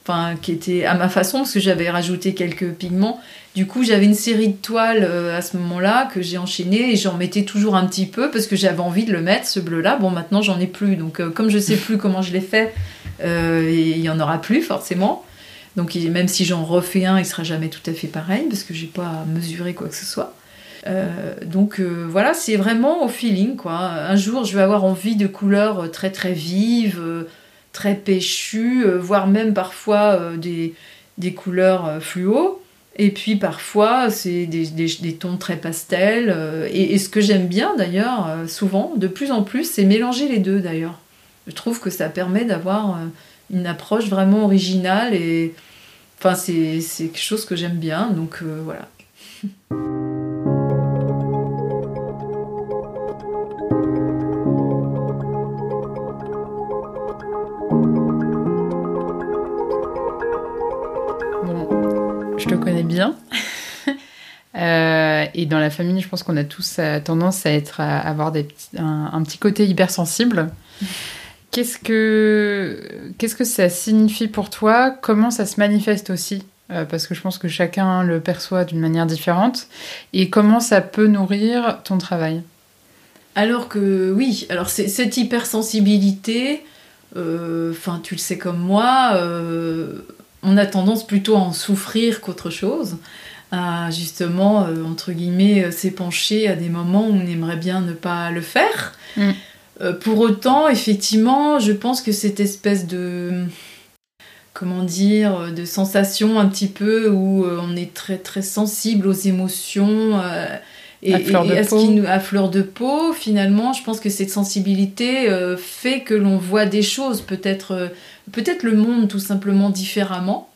enfin qui était à ma façon parce que j'avais rajouté quelques pigments. Du coup, j'avais une série de toiles euh, à ce moment-là que j'ai enchaîné et j'en mettais toujours un petit peu parce que j'avais envie de le mettre ce bleu-là. Bon, maintenant j'en ai plus, donc comme je sais plus comment je l'ai fait, il y en aura plus forcément. Donc même si j'en refais un, il sera jamais tout à fait pareil parce que j'ai pas mesuré quoi que ce soit. Donc voilà, c'est vraiment au feeling quoi. Un jour, je vais avoir envie de couleurs très très vives très péchu, euh, voire même parfois euh, des, des, couleurs euh, fluo. Et puis parfois, c'est des, des, tons très pastels. Et, ce que j'aime bien d'ailleurs, souvent, de plus en plus, c'est mélanger les deux d'ailleurs. Je trouve que ça permet d'avoir une approche vraiment originale et enfin, c'est quelque chose que j'aime bien. Donc voilà. je te connais bien. Euh, et dans la famille, je pense qu'on a tous euh, tendance à être à avoir des un, petit côté hypersensible. Qu'est-ce que qu'est-ce que ça signifie pour toi? Comment ça se manifeste aussi? Euh, Parce que je pense que chacun le perçoit d'une manière différente. Et comment ça peut nourrir ton travail? Alors que oui, alors cette hypersensibilité, enfin tu le sais comme moi on a tendance plutôt à en souffrir qu'autre chose, à justement, euh, entre guillemets, euh, s'épancher à des moments où on aimerait bien ne pas le faire. Mm. Euh, pour autant, effectivement, je pense que cette espèce de comment dire, de sensation un petit peu où on est très très sensible aux émotions et, à, fleur de peau. Qui à fleur de peau, finalement, je pense que cette sensibilité fait que l'on voit des choses peut-être peut-être le monde tout simplement différemment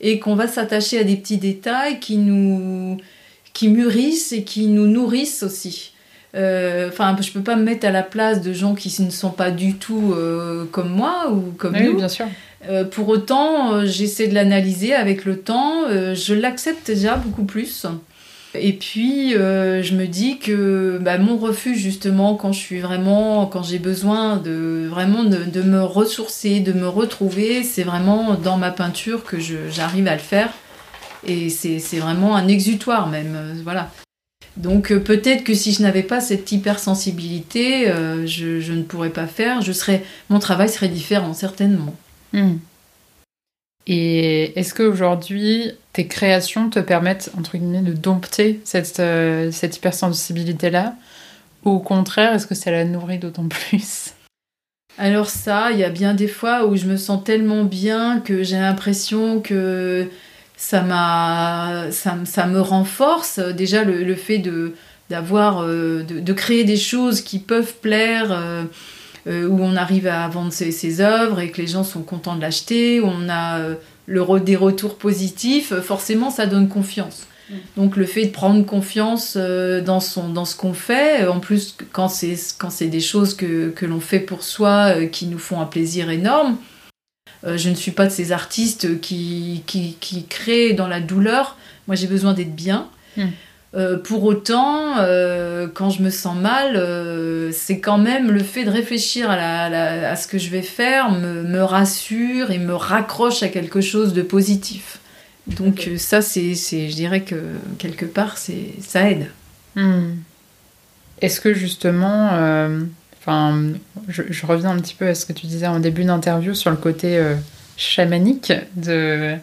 et qu'on va s'attacher à des petits détails qui nous qui mûrissent et qui nous nourrissent aussi. Euh, enfin, je peux pas me mettre à la place de gens qui ne sont pas du tout euh, comme moi ou comme oui, nous. bien sûr. Euh, pour autant, j'essaie de l'analyser avec le temps. je l'accepte déjà beaucoup plus. Et puis, euh, je me dis que bah, mon refuge, justement, quand je suis vraiment, quand j'ai besoin de vraiment de, me ressourcer, de me retrouver, c'est vraiment dans ma peinture que j'arrive à le faire. Et c'est vraiment un exutoire même, euh, voilà. Donc euh, peut-être que si je n'avais pas cette hypersensibilité, je, ne pourrais pas faire. Je serais, mon travail serait différent, certainement. Hmm. Et est-ce qu'aujourd'hui, tes créations te permettent, entre guillemets, de dompter cette, euh, hypersensibilité-là? Ou au contraire, est-ce que ça la nourrit d'autant plus? Alors ça, il y a bien des fois où je me sens tellement bien que j'ai l'impression que ça, me renforce. Déjà, le, fait de, d'avoir, euh, de, créer des choses qui peuvent plaire, euh, euh, où on arrive à vendre ses, ses, œuvres et que les gens sont contents de l'acheter, où on a le, des retours positifs, forcément, ça donne confiance. Mm. Donc le fait de prendre confiance dans, son, dans ce qu'on fait, en plus quand c'est, quand c'est des choses que, que l'on fait pour soi, qui nous font un plaisir énorme, euh, je ne suis pas de ces artistes qui, qui, créent dans la douleur. Moi, j'ai besoin d'être bien. Hmm. Euh, pour autant, euh, quand je me sens mal, c'est quand même le fait de réfléchir à, ce que je vais faire me, rassure et me raccroche à quelque chose de positif. Donc ça, c'est, je dirais que quelque part, c'est, ça aide. Hmm. Est-ce que justement, Enfin, je, reviens un petit peu à ce que tu disais en début d'interview sur le côté euh, chamanique de,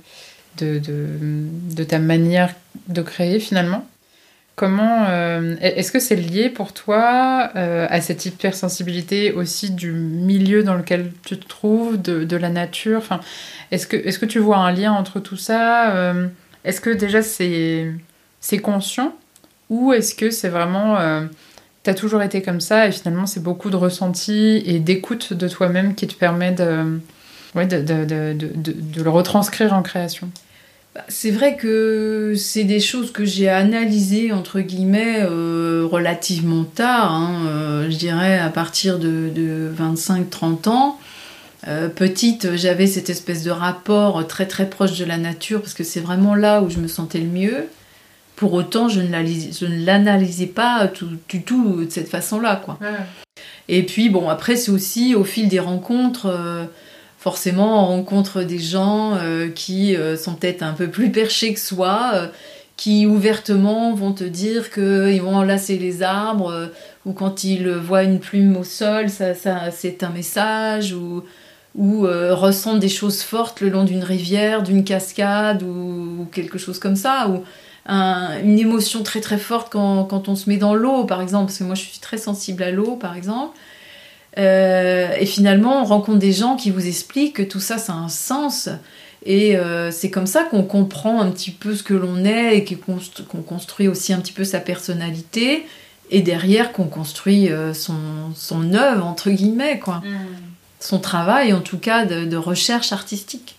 de, de, ta manière de créer finalement. Comment euh, est-ce que c'est lié pour toi euh, à cette hypersensibilité aussi du milieu dans lequel tu te trouves, de, la nature? Enfin, est-ce que est-ce que tu vois un lien entre tout ça Est-ce que déjà c'est c'est conscient? Ou est-ce que c'est vraiment T'as toujours été comme ça et finalement c'est beaucoup de ressenti et d'écoute de toi-même qui te permet de, ouais, de, de, de, le retranscrire en création? Bah, c'est vrai que c'est des choses que j'ai analysées entre guillemets euh, relativement tard, hein, euh, je dirais à partir de, 25-30 ans. Euh, petite, j'avais cette espèce de rapport très très proche de la nature parce que c'est vraiment là où je me sentais le mieux. Pour autant, je ne l'analysais pas du tout de cette façon-là. quoi. Et puis, bon, après, c'est aussi au fil des rencontres, forcément, on rencontre des gens euh, qui euh, sont peut-être un peu plus perchés que soi, qui ouvertement vont te dire qu'ils vont enlacer les arbres, ou quand ils voient une plume au sol, ça, c'est un message, ou, ressentent des choses fortes le long d'une rivière, d'une cascade, ou, ou, quelque chose comme ça. Ou, une émotion très très forte quand, quand on se met dans l'eau, par exemple, parce que moi je suis très sensible à l'eau, par exemple. Euh, et finalement, on rencontre des gens qui vous expliquent que tout ça, ça a un sens. Et euh, c'est comme ça qu'on comprend un petit peu ce que l'on est et qu'on construit aussi un petit peu sa personnalité. Et derrière, qu'on construit euh, son, son œuvre, entre guillemets, quoi. Mm. Son travail, en tout cas, de, de recherche artistique.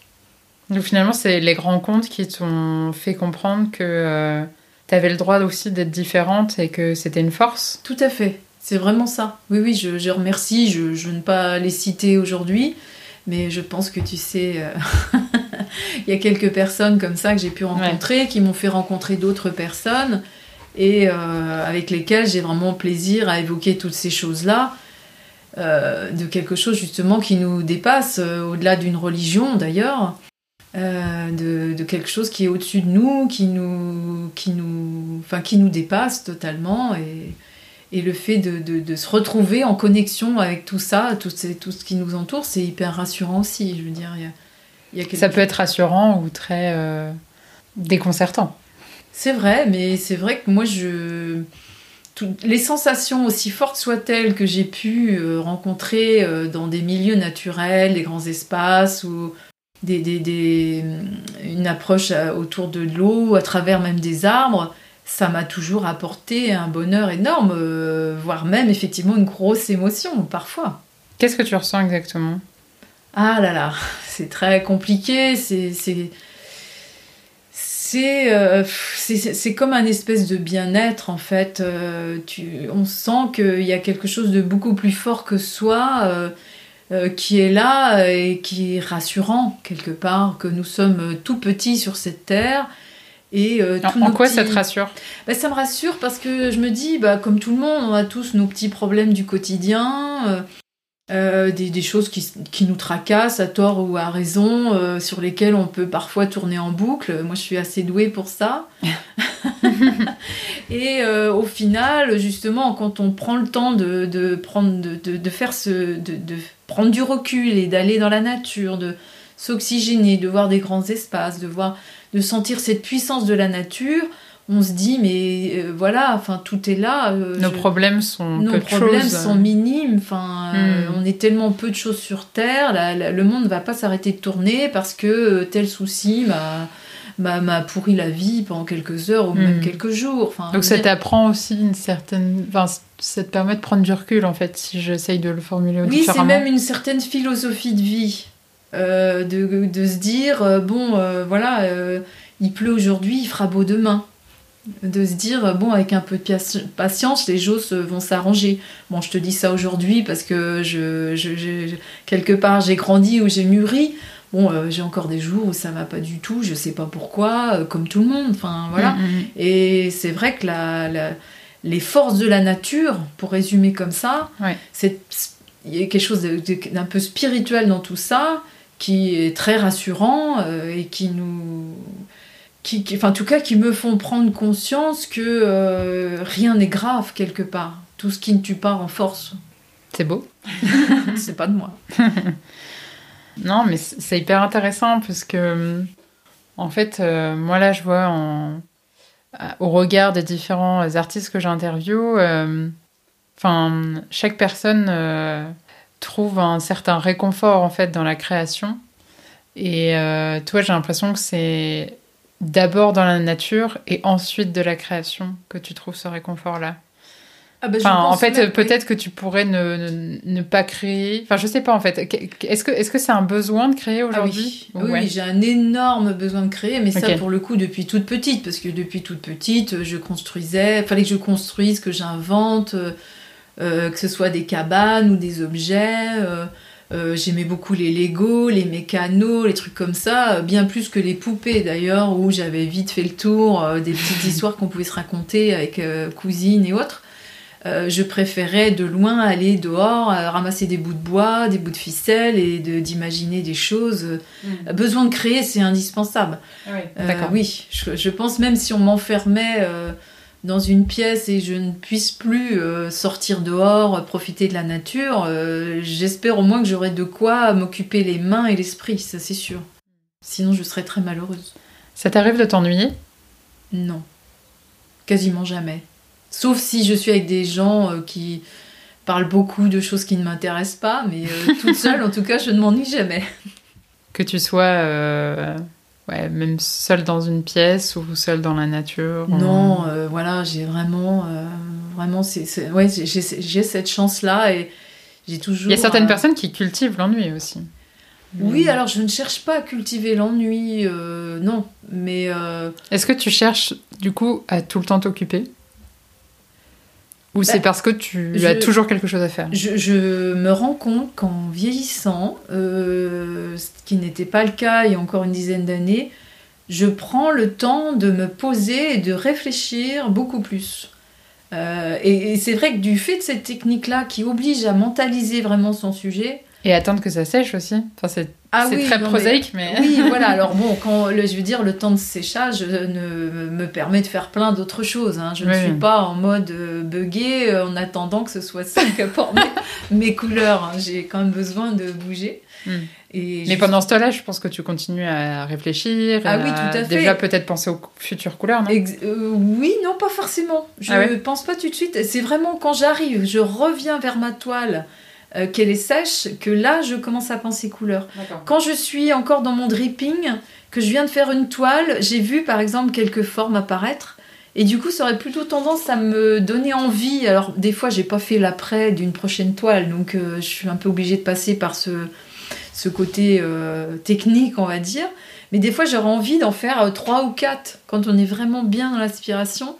Donc finalement, c'est les grands contes qui t'ont fait comprendre que euh, tu avais le droit aussi d'être différente et que c'était une force. Tout à fait. C'est vraiment ça. Oui, oui, je, je remercie. Je, je, ne pas les citer aujourd'hui, mais je pense que tu sais, euh, il y a quelques personnes comme ça que j'ai pu rencontrer, qui m'ont fait rencontrer d'autres personnes et euh, avec lesquelles j'ai vraiment plaisir à évoquer toutes ces choses-là. de quelque chose justement qui nous dépasse, au-delà d'une religion d'ailleurs, euh, de, quelque chose qui est au-dessus de nous, qui nous, qui nous, enfin, qui nous dépasse totalement. Et, et le fait de, de, se retrouver en connexion avec tout ça, tout, tout ce qui nous entoure, c'est hyper rassurant aussi. Je veux dire, il y a, ça peut être rassurant ou très euh, déconcertant. C'est vrai, mais c'est vrai que moi, je... les sensations, aussi fortes soient-elles, que j'ai pu euh, rencontrer dans des milieux naturels, des grands espaces, ou, des, une approche euh, autour de l'eau, à travers même des arbres, ça m'a toujours apporté un bonheur énorme, euh, voire même effectivement une grosse émotion parfois. Qu'est-ce que tu ressens exactement? Ah là là, c'est très compliqué, c'est c'est euh, c'est comme un espèce de bien-être en fait. tu, on sent qu'il y a quelque chose de beaucoup plus fort que soi. Euh, qui est là et qui est rassurant quelque part, que nous sommes tout petits sur cette terre. Et euh, en, quoi ça te rassure bah, Ça me rassure parce que je me dis, bah, comme tout le monde, on a tous nos petits problèmes du quotidien, euh, des, choses qui, qui, nous tracassent à tort ou à raison, sur lesquelles on peut parfois tourner en boucle. Moi, je suis assez douée pour ça. et au final, justement, quand on prend le temps de, de prendre, de, de, faire ce, de, prendre du recul et d'aller dans la nature, de s'oxygéner, de voir des grands espaces, de voir, de sentir cette puissance de la nature, on se dit mais euh, voilà enfin tout est là euh, nos je- problèmes sont nos peu de problèmes choses. sont minimes enfin euh, Hmm. on est tellement peu de choses sur terre la- la- le monde ne va pas s'arrêter de tourner parce que euh, tel souci m'a pourri la vie pendant quelques heures ou même Hmm. quelques jours enfin Donc ça dire, t'apprend aussi une certaine... Enfin, ça te permet de prendre du recul, en fait, si j'essaye de le formuler oui c'est même une certaine philosophie de vie euh, de, de se dire euh, bon euh, voilà euh, il pleut aujourd'hui il fera beau demain. De se dire euh, bon avec un peu de patience les choses euh, vont s'arranger. Bon je te dis ça aujourd'hui parce que je, je- je- quelque part j'ai grandi ou j'ai mûri. Bon euh, j'ai encore des jours où ça va pas du tout je sais pas pourquoi euh, comme tout le monde enfin voilà. Mm, mm, mm. et c'est vrai que la, la- les forces de la nature, pour résumer comme ça, Ouais. c'est il y a quelque chose d'un peu spirituel dans tout ça, qui est très rassurant euh, et qui nous, qui, qui- enfin en tout cas, qui me font prendre conscience que euh, rien n'est grave quelque part. Tout ce qui ne tue pas renforce. C'est beau. c'est pas de moi. Non, mais c'est hyper intéressant parce que, en fait, euh, moi là, je vois en- au regard des différents artistes que j'interviewe, enfin, chaque personne trouve un certain réconfort en fait dans la création. Et euh, toi, j'ai l'impression que c'est d'abord dans la nature et ensuite de la création que tu trouves ce réconfort-là. Ah bah, Enfin, en fait, oui. peut-être que tu pourrais ne, ne, ne pas créer. Enfin, je sais pas en fait. Est-ce que est-ce que c'est un besoin de créer Ah aujourd'hui oui, oui, Ouais. oui, j'ai un énorme besoin de créer, mais ça pour le coup depuis toute petite, parce que depuis toute petite, je construisais, fallait que je construise, que j'invente, euh, euh, que ce soit des cabanes ou des objets. euh, euh, J'aimais beaucoup les Lego, les mécanos, les trucs comme ça, euh, bien plus que les poupées d'ailleurs, où j'avais vite fait le tour euh, des petites histoires qu'on pouvait se raconter avec euh, cousines et autres. Euh, je préférais de loin aller dehors, euh, ramasser des bouts de bois, des bouts de ficelle et de- d'imaginer des choses. Euh, Besoin de créer, c'est indispensable. Euh, D'accord. oui, je, je pense même si on m'enfermait euh, dans une pièce et je ne puisse plus euh, sortir dehors, euh, profiter de la nature, euh, j'espère au moins que j'aurai de quoi m'occuper les mains et l'esprit, ça c'est sûr. Sinon, je serais très malheureuse. Ça t'arrive de t'ennuyer? Non, quasiment jamais. Sauf si je suis avec des gens qui parlent beaucoup de choses qui ne m'intéressent pas, mais toute seule, en tout cas, je ne m'ennuie jamais. Que tu sois euh, ouais, même seul dans une pièce ou seul dans la nature Non, euh, voilà, j'ai vraiment, euh, vraiment, c'est, ouais, j'ai, cette chance-là et j'ai toujours. Il y a certaines euh, personnes qui cultivent l'ennui aussi. Oui, alors je ne cherche pas à cultiver l'ennui, euh, non, mais euh, Est-ce que tu cherches du coup à tout le temps t'occuper? Ou c'est Bah, parce que tu je- as toujours quelque chose à faire je, je me rends compte qu'en vieillissant, euh, ce qui n'était pas le cas il y a encore une dizaine d'années, je prends le temps de me poser et de réfléchir beaucoup plus. Euh, et et c'est vrai que du fait de cette technique-là qui oblige à mentaliser vraiment son sujet, Et attendre que ça sèche aussi. Enfin, c'est Ah oui, très non, prosaïque, mais. Oui, voilà. Alors bon, quand le, je veux dire, le temps de séchage ne me permet de faire plein d'autres choses. hein. Je ne suis pas en mode euh, buggé euh, en attendant que ce soit ça qui apporte mes, mes couleurs. hein. J'ai quand même besoin de bouger. Hmm. Et Mais je- pendant ce temps-là, je pense que tu continues à réfléchir. Ah oui, tout à fait. Déjà, peut-être penser aux futures couleurs, non? Ex- euh, oui, non, pas forcément. Je Ah ouais? pense pas tout de suite. C'est vraiment quand j'arrive, je reviens vers ma toile, euh, qu'elle est sèche, que là, je commence à penser couleur. Quand je suis encore dans mon dripping, que je viens de faire une toile, j'ai vu par exemple quelques formes apparaître. Et du coup, ça aurait plutôt tendance à me donner envie. Alors, des fois, j'ai pas fait l'après d'une prochaine toile, donc euh, je suis un peu obligée de passer par ce, ce côté euh, technique, on va dire. Mais des fois, j'aurais envie d'en faire euh, trois ou quatre. Quand on est vraiment bien dans l'aspiration,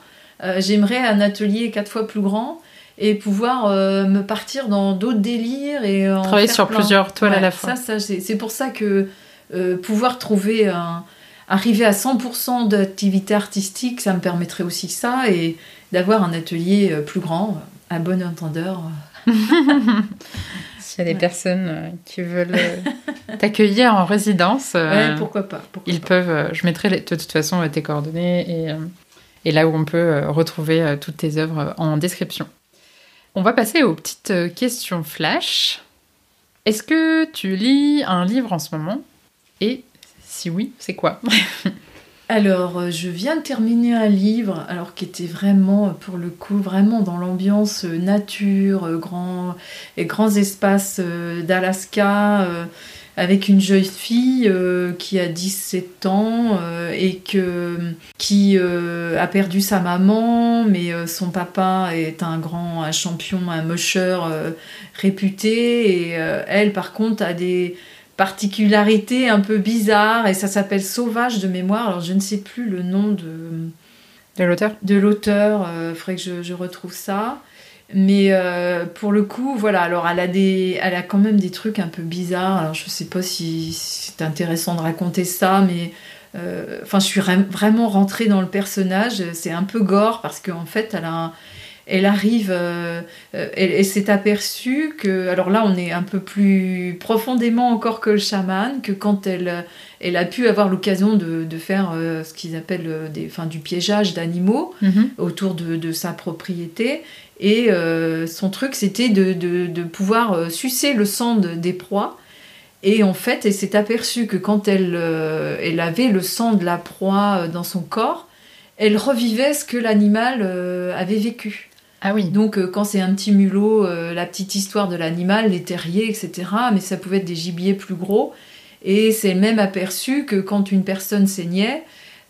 j'aimerais un atelier quatre fois plus grand et pouvoir euh, me partir dans d'autres délires et en Travailler sur plein. plusieurs toiles à la fois. Ça, ça, c'est pour ça que euh, pouvoir trouver un, arriver à 100% d'activité artistique, ça me permettrait aussi ça et d'avoir un atelier euh, plus grand, à bon entendeur. S'il y a des Ouais. personnes euh, qui veulent euh, t'accueillir en résidence, euh, Ouais, pourquoi pas pourquoi ils pas. peuvent. euh, je mettrai les- de toute façon euh, tes coordonnées et, euh, et là où on peut euh, retrouver euh, toutes tes œuvres euh, en description. On va passer aux petites euh, questions flash. Est-ce que tu lis un livre en ce moment? Et si oui, c'est quoi? Alors, euh, je viens de terminer un livre, alors qui était vraiment, pour le coup, vraiment dans l'ambiance euh, nature, euh, grand, et grands espaces d'Alaska, avec une jeune fille qui a 17 ans et que, qui a perdu sa maman, mais son papa est un grand un champion, un musher réputé, et elle, par contre, a des particularité un peu bizarre et ça s'appelle Sauvage de mémoire. Alors je ne sais plus le nom de de l'auteur? De l'auteur, il euh, faudrait que je, retrouve ça. Mais euh, pour le coup, voilà. Alors elle a des, elle a quand même des trucs un peu bizarres. Alors je sais pas si, c'est intéressant de raconter ça, mais euh, enfin je suis vraiment rentrée dans le personnage. C'est un peu gore parce qu'en fait elle a un, elle arrive, euh, elle, s'est aperçue que, alors là on est un peu plus profondément encore que le chaman, que quand elle, elle a pu avoir l'occasion de, faire euh, ce qu'ils appellent des, enfin, du piégeage d'animaux mhm. autour de, sa propriété, et son truc c'était de, pouvoir sucer le sang des proies. Et en fait, elle s'est aperçue que quand elle, elle avait le sang de la proie dans son corps, elle revivait ce que l'animal avait vécu. Ah oui. Donc euh, quand c'est un petit mulot, euh, la petite histoire de l'animal, les terriers, etc. Mais ça pouvait être des gibiers plus gros. Et c'est même aperçu que quand une personne saignait,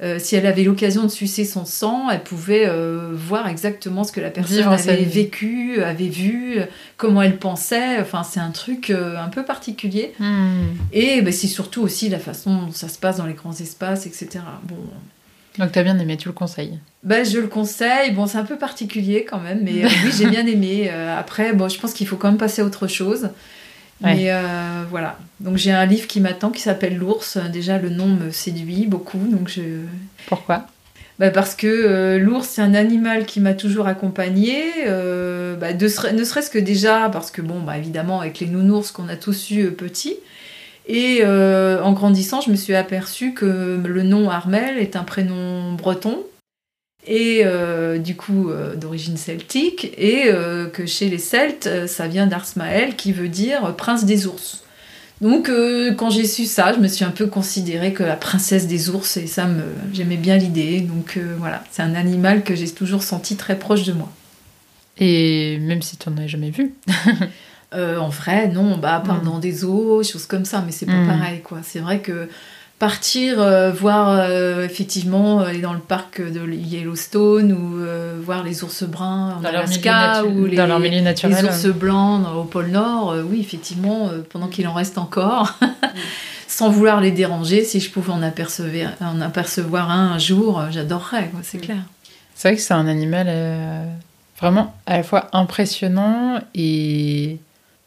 euh, si elle avait l'occasion de sucer son sang, elle pouvait voir exactement ce que la personne avait vécu, avait vu, comment elle pensait. Enfin, c'est un truc un peu particulier. Hmm. Et bah, c'est surtout aussi la façon dont ça se passe dans les grands espaces, etc. Bon, donc tu as bien aimé, tu le conseilles ben, Je le conseille. Bon, c'est un peu particulier quand même, mais euh, oui, j'ai bien aimé. Euh, après, bon, je pense qu'il faut quand même passer à autre chose. Mais euh, voilà. Donc j'ai un livre qui m'attend qui s'appelle L'ours. Déjà, le nom me séduit beaucoup. Donc je... Pourquoi? Bah parce que l'ours, c'est un animal qui m'a toujours accompagné. Bah, ne serait-ce que déjà, parce que, bon, bah, évidemment, avec les nounours qu'on a tous eu petits, et euh, en grandissant, je me suis aperçue que le nom Armel est un prénom breton et euh, du coup euh, d'origine celtique et que chez les Celtes, ça vient d'Arsmael qui veut dire prince des ours. Donc quand j'ai su ça, je me suis un peu considérée que la princesse des ours et ça me j'aimais bien l'idée. Donc voilà, c'est un animal que j'ai toujours senti très proche de moi. Et même si tu n'en as jamais vu Euh, en vrai, non, bah, part mm. dans des zoos, choses comme ça, mais c'est pas mm. pareil, quoi. C'est vrai que partir euh, voir euh, effectivement aller dans le parc de Yellowstone ou voir les ours bruns en dans Alaska ou les, dans milieu naturel, les ours blancs au pôle Nord, oui, effectivement, pendant qu'il en reste encore. sans vouloir les déranger, si je pouvais en apercevoir, en apercevoir un un jour, j'adorerais, c'est mm. clair. C'est vrai que c'est un animal vraiment à la fois impressionnant et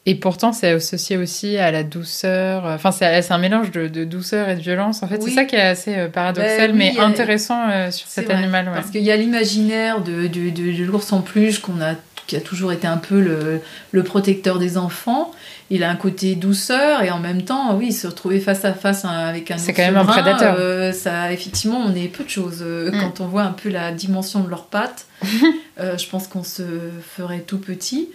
et pourtant, c'est associé aussi à la douceur. Enfin, c'est un mélange de, douceur et de violence. En fait, c'est ça qui est assez euh, paradoxal, ben mais intéressant euh, sur cet animal. Parce qu'il y a l'imaginaire de, de, l'ours en peluche qu'on a qui a toujours été un peu le, le, protecteur des enfants. Il a un côté douceur et en même temps, oui, se retrouver face à face hein, avec un C'est quand même un prédateur. Euh, ça, effectivement, on est peu de choses. Mm. Quand on voit un peu la dimension de leurs pattes, je pense qu'on se ferait tout petit.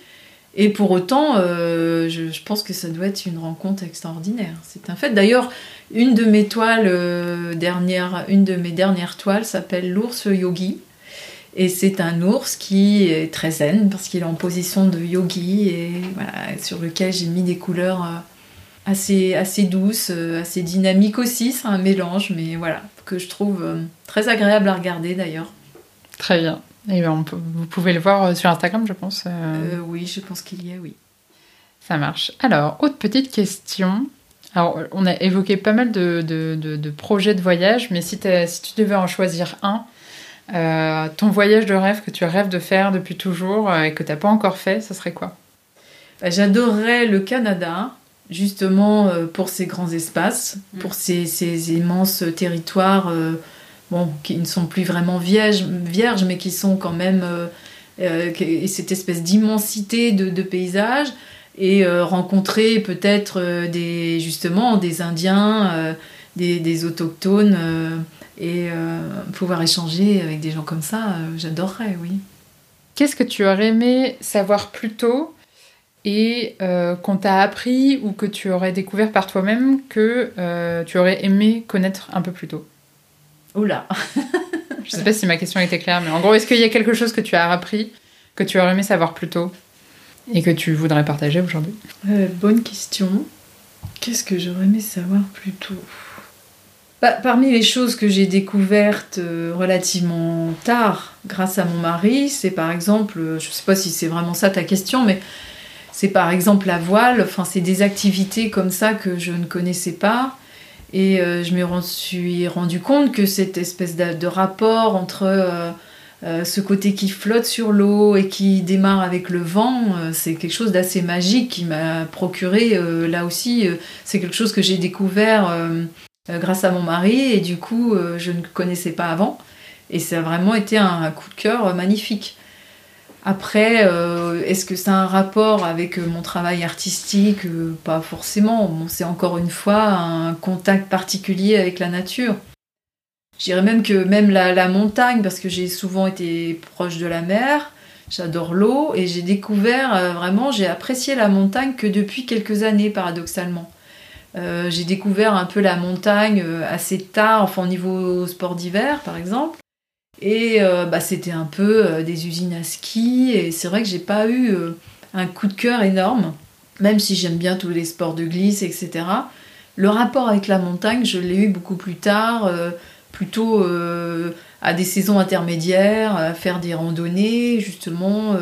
Et pour autant, euh, je, pense que ça doit être une rencontre extraordinaire. C'est un fait. D'ailleurs, une de mes toiles euh, une de mes dernières toiles s'appelle l'ours yogi. Et c'est un ours qui est très zen parce qu'il est en position de yogi et sur lequel j'ai mis des couleurs euh, assez, assez douces, assez dynamiques aussi. C'est un mélange, mais voilà, que je trouve très agréable à regarder d'ailleurs. Très bien. Et ben, vous pouvez le voir euh, sur Instagram, je pense. Euh. Euh, oui, je pense qu'il y a, oui. Ça marche. Alors, autre petite question. Alors, on a évoqué pas mal de, de, de, projets de voyage, mais si, si, tu devais en choisir un, ton voyage de rêve que tu rêves de faire depuis toujours et que tu n'as pas encore fait, ce serait quoi? Bah, J'adorerais le Canada, justement pour ses grands espaces, mm. pour ses, ses, immenses territoires qui ne sont plus vraiment vierges, vierges mais qui sont quand même euh, euh, cette espèce d'immensité de, de paysages et euh, rencontrer peut-être justement des Indiens, des, des, autochtones et pouvoir échanger avec des gens comme ça, j'adorerais, oui. Qu'est-ce que tu aurais aimé savoir plus tôt et qu'on t'a appris ou que tu aurais découvert par toi-même que tu aurais aimé connaître un peu plus tôt? Oula Je sais pas si ma question était claire, mais en gros, est-ce qu'il y a quelque chose que tu as appris, que tu aurais aimé savoir plus tôt et que tu voudrais partager aujourd'hui? Euh, Bonne question. Qu'est-ce que j'aurais aimé savoir plus tôt? Bah, Parmi les choses que j'ai découvertes euh, relativement tard grâce à mon mari, c'est par exemple, euh, je sais pas si c'est vraiment ça ta question, mais c'est par exemple la voile, enfin c'est des activités comme ça que je ne connaissais pas. Et euh, je me suis rendu compte que cette espèce de, de rapport entre euh, euh, ce côté qui flotte sur l'eau et qui démarre avec le vent, c'est quelque chose d'assez magique qui m'a procuré, là aussi, c'est quelque chose que j'ai découvert grâce à mon mari et du coup, je ne connaissais pas avant. Et ça a vraiment été un, coup de cœur magnifique. Après, euh, est-ce que c'est un rapport avec euh, mon travail artistique? Euh, Pas forcément. C'est encore une fois un contact particulier avec la nature. Je dirais même que même la, montagne, parce que j'ai souvent été proche de la mer, j'adore l'eau, et j'ai découvert vraiment, j'ai apprécié la montagne que depuis quelques années, paradoxalement. J'ai découvert un peu la montagne assez tard, enfin au niveau sport d'hiver, par exemple. Et euh, bah, c'était un peu euh, des usines à ski. Et c'est vrai que j'ai pas eu euh, un coup de cœur énorme, même si j'aime bien tous les sports de glisse, etc. Le rapport avec la montagne, je l'ai eu beaucoup plus tard, plutôt à des saisons intermédiaires, à faire des randonnées, justement.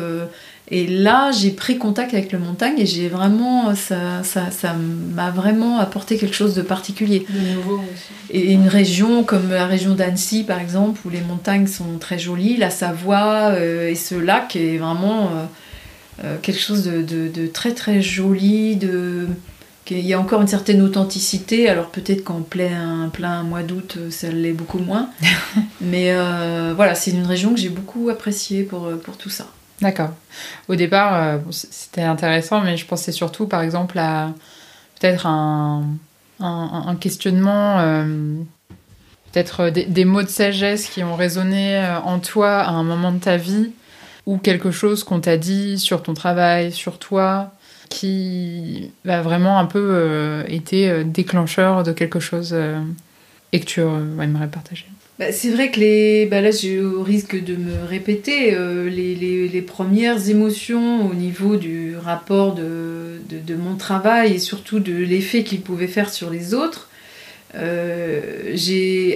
Et là, j'ai pris contact avec la montagne et j'ai vraiment, ça, ça, ça m'a vraiment apporté quelque chose de particulier. De nouveau aussi. Et une région comme la région d'Annecy, par exemple, où les montagnes sont très jolies, la Savoie euh, et ce lac est vraiment euh, euh, quelque chose de, de- de très très joli. De... Il y a encore une certaine authenticité, alors peut-être qu'en plein, plein mois d'août, ça l'est beaucoup moins. Mais euh, voilà, c'est une région que j'ai beaucoup appréciée pour, pour tout ça. D'accord. Au départ, euh, c'était intéressant, mais je pensais surtout, par exemple, à peut-être un, un, questionnement, euh, peut-être des, des mots de sagesse qui ont résonné euh, en toi à un moment de ta vie, ou quelque chose qu'on t'a dit sur ton travail, sur toi, qui a vraiment un peu euh, été euh, déclencheur de quelque chose euh, et que tu euh, aimerais partager. Bah, c'est vrai que les, bah là, au risque de me répéter, euh, les, premières émotions au niveau du rapport de, mon travail et surtout de l'effet qu'il pouvait faire sur les autres. euh,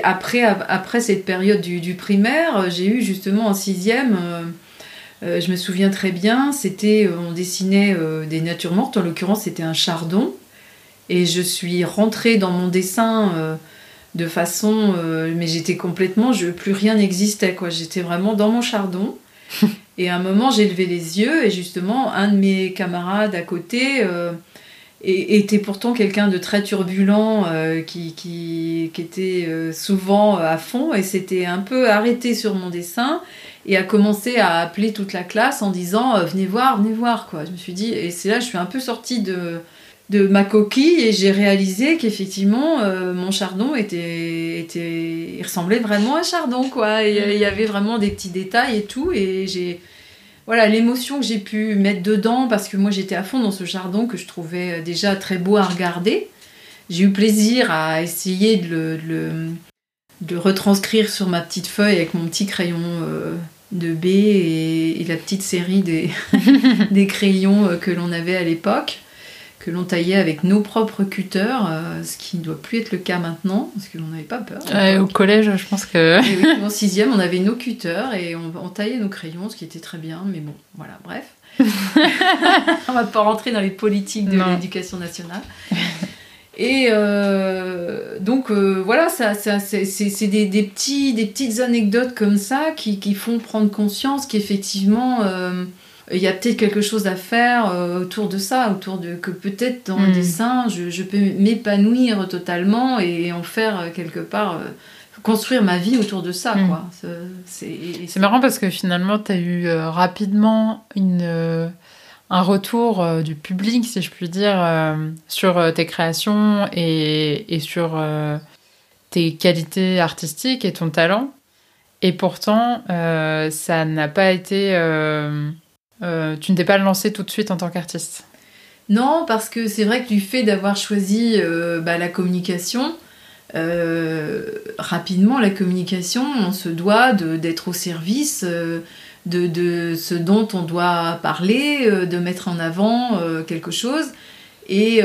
après, cette période du, primaire, j'ai eu justement en sixième, euh, je me souviens très bien, c'était on dessinait des natures mortes, en l'occurrence c'était un chardon, et je suis rentrée dans mon dessin. De façon euh, mais j'étais complètement je plus rien n'existait quoi. J'étais vraiment dans mon chardon. Et à un moment j'ai levé les yeux et justement un de mes camarades à côté euh, était pourtant quelqu'un de très turbulent euh, qui, qui, qui était euh, souvent à fond et s'était un peu arrêté sur mon dessin et a commencé à appeler toute la classe en disant euh, venez voir venez voir quoi. Je me suis dit et c'est là que je suis un peu sortie de de ma coquille et j'ai réalisé qu'effectivement euh, mon chardon était, était il ressemblait vraiment à un chardon quoi. Et euh, il y avait vraiment des petits détails et tout. Et j'ai voilà l'émotion que j'ai pu mettre dedans parce que moi j'étais à fond dans ce chardon que je trouvais euh, déjà très beau à regarder. J'ai eu plaisir à essayer de le, de le- de retranscrire sur ma petite feuille avec mon petit crayon euh, de B et, et la petite série des, des crayons que l'on avait à l'époque que l'on taillait avec nos propres cutters, euh, ce qui ne doit plus être le cas maintenant, parce que l'on n'avait pas peur. au collège, je pense que. Et oui, en sixième, on avait nos cutters et on, on taillait nos crayons, ce qui était très bien, mais bon, voilà, bref. on va pas rentrer dans les politiques de l'éducation nationale. Et euh, donc euh, voilà, ça, ça, c'est des, des petits, des petites anecdotes comme ça qui, qui font prendre conscience qu'effectivement il y a peut-être quelque chose à faire euh, autour de ça, autour de que peut-être dans le Mm. dessin je, je peux m'épanouir totalement et en faire euh, quelque part euh, construire ma vie autour de ça Mm. quoi. C'est- marrant parce que finalement, tu as eu euh, rapidement une, euh, un retour euh, du public, si je puis dire, sur tes créations et, et sur tes qualités artistiques et ton talent. Et pourtant, ça n'a pas été... euh, euh, tu ne t'es pas lancé tout de suite en tant qu'artiste? Non, parce que c'est vrai que du fait d'avoir choisi euh, bah, la communication, rapidement, la communication, on se doit d'être au service de, de, ce dont on doit parler, de mettre en avant quelque chose. Et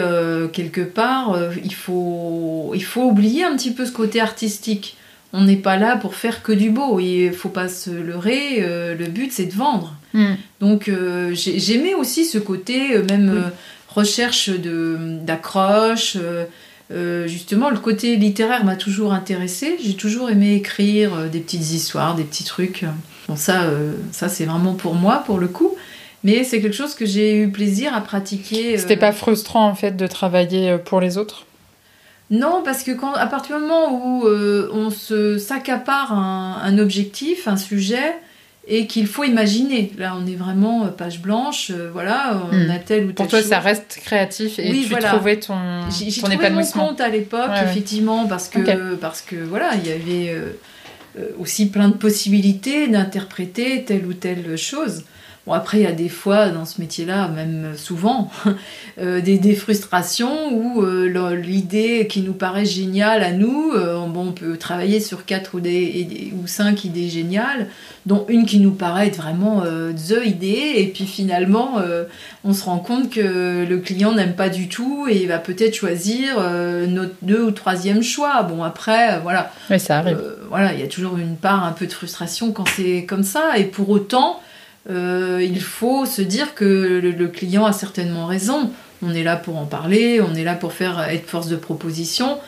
quelque part, il, faut, il faut oublier un petit peu ce côté artistique. On n'est pas là pour faire que du beau. Il faut pas se leurrer. le but, c'est de vendre. Hmm. Donc, j'aimais aussi ce côté, même recherche d'accroche. Euh, euh, justement, le côté littéraire m'a toujours intéressé. J'ai toujours aimé écrire euh, des petites histoires, des petits trucs. Bon, ça, ça c'est vraiment pour moi, pour le coup. Mais c'est quelque chose que j'ai eu plaisir à pratiquer. C'était pas frustrant, en fait, de travailler pour les autres? Non, parce que quand, à partir du moment où on se s'accapare un, objectif, un sujet, et qu'il faut imaginer. Là, on est vraiment euh, page blanche, euh, voilà, on hmm. a tel ou tel Pour toi, ça reste créatif et tu trouvais ton, ton mon compte à l'époque, effectivement, parce que, parce que voilà, il y avait euh, aussi plein de possibilités d'interpréter telle ou telle chose. Bon, après, il y a des fois dans ce métier-là, même souvent, euh, des, des, frustrations où euh, l'idée qui nous paraît géniale à nous, euh, bon, on peut travailler sur quatre ou, des, ou cinq idées géniales, dont une qui nous paraît être vraiment the idée, et puis finalement, on se rend compte que le client n'aime pas du tout et il va peut-être choisir notre deux ou troisième choix. Bon, après, voilà. Mais ça arrive. voilà, il y a toujours une part un peu de frustration quand c'est comme ça, et pour autant, euh, il faut se dire que le, client a certainement raison. On est là pour en parler, on est là pour faire être force de proposition.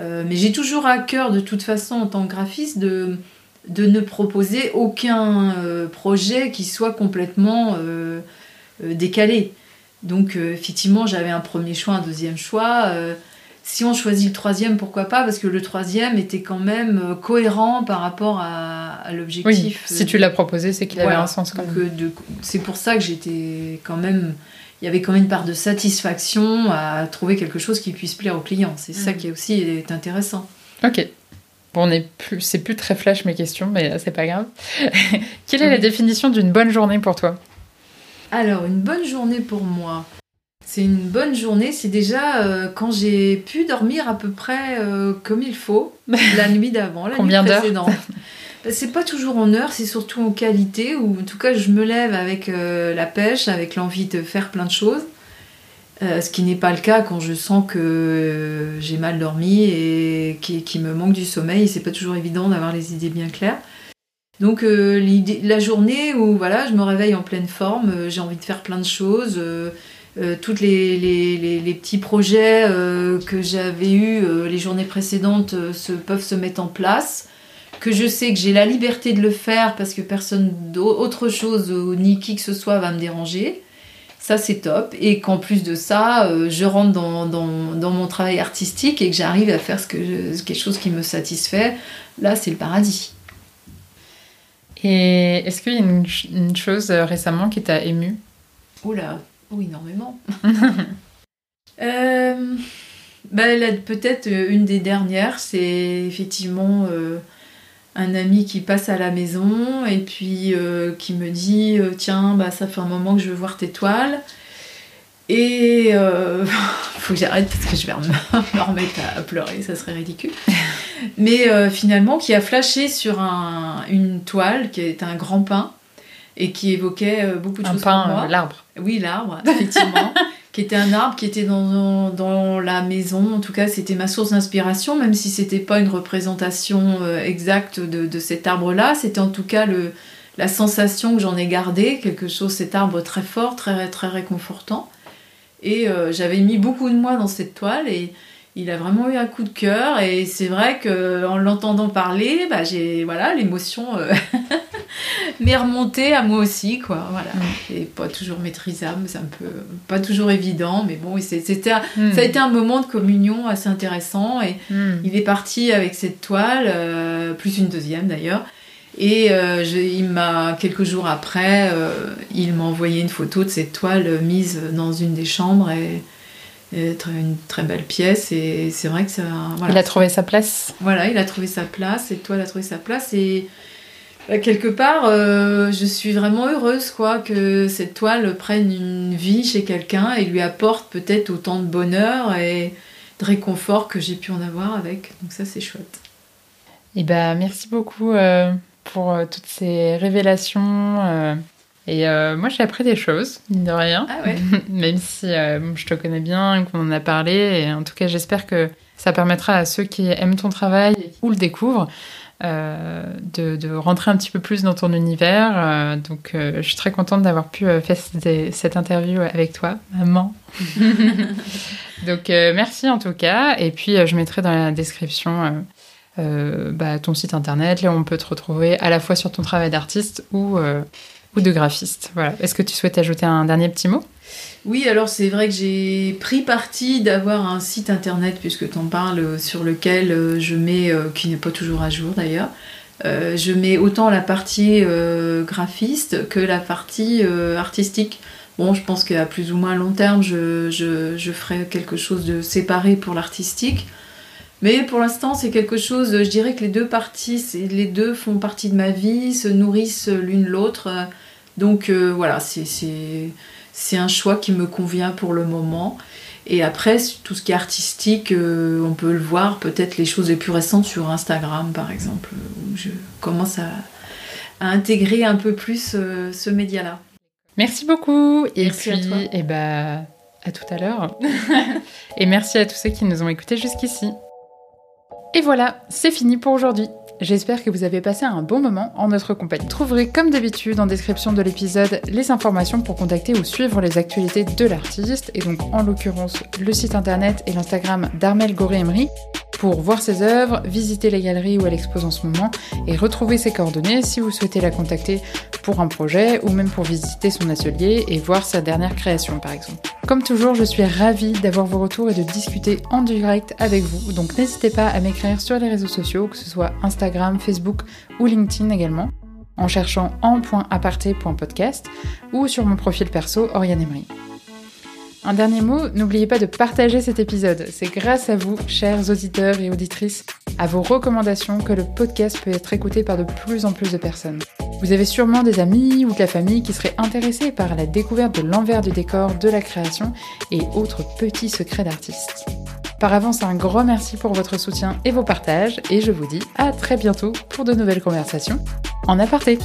Euh, mais j'ai toujours à cœur, de toute façon, en tant que graphiste, de, ne proposer aucun euh, projet qui soit complètement décalé. Donc, effectivement, j'avais un premier choix, un deuxième choix. Si on choisit le troisième, pourquoi pas Parce que le troisième était quand même euh, cohérent par rapport à, l'objectif. si tu l'as proposé, c'est qu'il avait un sens quand même. C'est pour ça que j'étais quand même. Il y avait quand même une part de satisfaction à trouver quelque chose qui puisse plaire au client. C'est ça mm. qui est aussi est intéressant. Ok. Bon, on plus, c'est plus très flash mes questions, mais c'est pas grave. Quelle est la définition d'une bonne journée pour toi? Alors, une bonne journée pour moi. C'est une bonne journée. C'est déjà euh, quand j'ai pu dormir à peu près euh, comme il faut la nuit d'avant, la Combien nuit précédente. Bah, c'est pas toujours en heure, c'est surtout en qualité. Ou en tout cas, je me lève avec euh, la pêche, avec l'envie de faire plein de choses. ce qui n'est pas le cas quand je sens que j'ai mal dormi et qu'il me manque du sommeil. C'est pas toujours évident d'avoir les idées bien claires. Donc la journée où voilà, je me réveille en pleine forme, j'ai envie de faire plein de choses euh, tous les, les, petits projets euh, que j'avais eus euh, les journées précédentes se, peuvent se mettre en place, que je sais que j'ai la liberté de le faire parce que personne d'autre chose ni qui que ce soit va me déranger. Ça, c'est top. Et qu'en plus de ça, je rentre dans, dans, dans, mon travail artistique et que j'arrive à faire ce que quelque chose qui me satisfait. Là, c'est le paradis. Et est-ce qu'il y a une, une chose récemment qui t'a ému? Oula, oui, énormément. euh, bah, peut-être euh, une des dernières, c'est effectivement euh, un ami qui passe à la maison et puis euh, qui me dit Tiens, bah, ça fait un moment que je veux voir tes toiles. Et il faut que j'arrête parce que je vais me remettre à pleurer, ça serait ridicule. Mais finalement, qui a flashé sur une toile qui est un grand pain et qui évoquait euh, beaucoup de un choses pain, pour moi. Euh, l'arbre. Oui, l'arbre, effectivement. qui était un arbre qui était dans, dans la maison. En tout cas, c'était ma source d'inspiration, même si c'était pas une représentation euh, exacte de, de cet arbre-là. C'était en tout cas le, la sensation que j'en ai gardée, quelque chose, cet arbre très fort, très, très réconfortant. Et j'avais mis beaucoup de moi dans cette toile et il a vraiment eu un coup de cœur et c'est vrai que en l'entendant parler, bah, j'ai voilà l'émotion euh, m'est remontée à moi aussi quoi. Voilà, mm. et pas toujours maîtrisable, c'est un peu pas toujours évident, mais bon, c'était mm. ça a été un moment de communion assez intéressant et mm. il est parti avec cette toile, euh, plus une deuxième d'ailleurs. Et euh, il m'a quelques jours après, il m'a envoyé une photo de cette toile mise dans une des chambres et une très belle pièce et c'est vrai que ça. Il a trouvé sa place. Voilà, il a trouvé sa place et toi, il a trouvé sa place et bah, quelque part, euh, je suis vraiment heureuse quoi que cette toile prenne une vie chez quelqu'un et lui apporte peut-être autant de bonheur et, de réconfort que j'ai pu en avoir avec. Donc ça, c'est chouette. Et eh ben, merci beaucoup euh, pour euh, toutes ces révélations. Euh, et moi, j'ai appris des choses, mine de rien. Ah ouais. Même si je te connais bien, qu'on en a parlé. Et en tout cas, j'espère que ça permettra à ceux qui aiment ton travail ou le découvrent euh, de, rentrer un petit peu plus dans ton univers. Euh, donc, euh, je suis très contente d'avoir pu faire cette, interview avec toi, maman. donc, merci en tout cas. Et puis, je mettrai dans la description bah, ton site internet, là on peut te retrouver à la fois sur ton travail d'artiste ou, ou de graphiste. Voilà. Est-ce que tu souhaites ajouter un dernier petit mot? Oui, alors c'est vrai que j'ai pris parti d'avoir un site internet, puisque tu en parles, euh, sur lequel euh, je mets, euh, qui n'est pas toujours à jour d'ailleurs, je mets autant la partie graphiste que la partie artistique. Bon, je pense qu'à plus ou moins long terme, je, je, ferai quelque chose de séparé pour l'artistique. Mais pour l'instant, c'est quelque chose, je dirais que les deux parties, les deux font partie de ma vie, se nourrissent l'une l'autre. Donc voilà, c'est c'est un choix qui me convient pour le moment. Et après, tout ce qui est artistique, euh, on peut le voir, peut-être les choses les plus récentes sur Instagram, par exemple, où je commence à, intégrer un peu plus euh, ce média-là. Merci beaucoup. Et merci puis, à toi. Et eh ben, à tout à l'heure. et merci à tous ceux qui nous ont écoutés jusqu'ici. Et voilà, c'est fini pour aujourd'hui. J'espère que vous avez passé un bon moment en notre compagnie. Trouverez comme d'habitude en description de l'épisode les informations pour contacter ou suivre les actualités de l'artiste, et donc en l'occurrence le site internet et l'Instagram d'Armel Goré-Emery pour voir ses œuvres, visiter les galeries où elle expose en ce moment et retrouver ses coordonnées si vous souhaitez la contacter pour un projet ou même pour visiter son atelier et voir sa dernière création par exemple. Comme toujours, je suis ravie d'avoir vos retours et de discuter en direct avec vous, donc n'hésitez pas à m'écrire sur les réseaux sociaux, que ce soit Instagram, Facebook ou LinkedIn également, en cherchant en.aparté.podcast ou sur mon profil perso Oriane Emery. Un dernier mot, n'oubliez pas de partager cet épisode. C'est grâce à vous, chers auditeurs et auditrices, à vos recommandations que le podcast peut être écouté par de plus en plus de personnes. Vous avez sûrement des amis ou de la famille qui seraient intéressés par la découverte de l'envers du décor, de la création et autres petits secrets d'artistes. Par avance, un grand merci pour votre soutien et vos partages, et je vous dis à très bientôt pour de nouvelles conversations en aparté.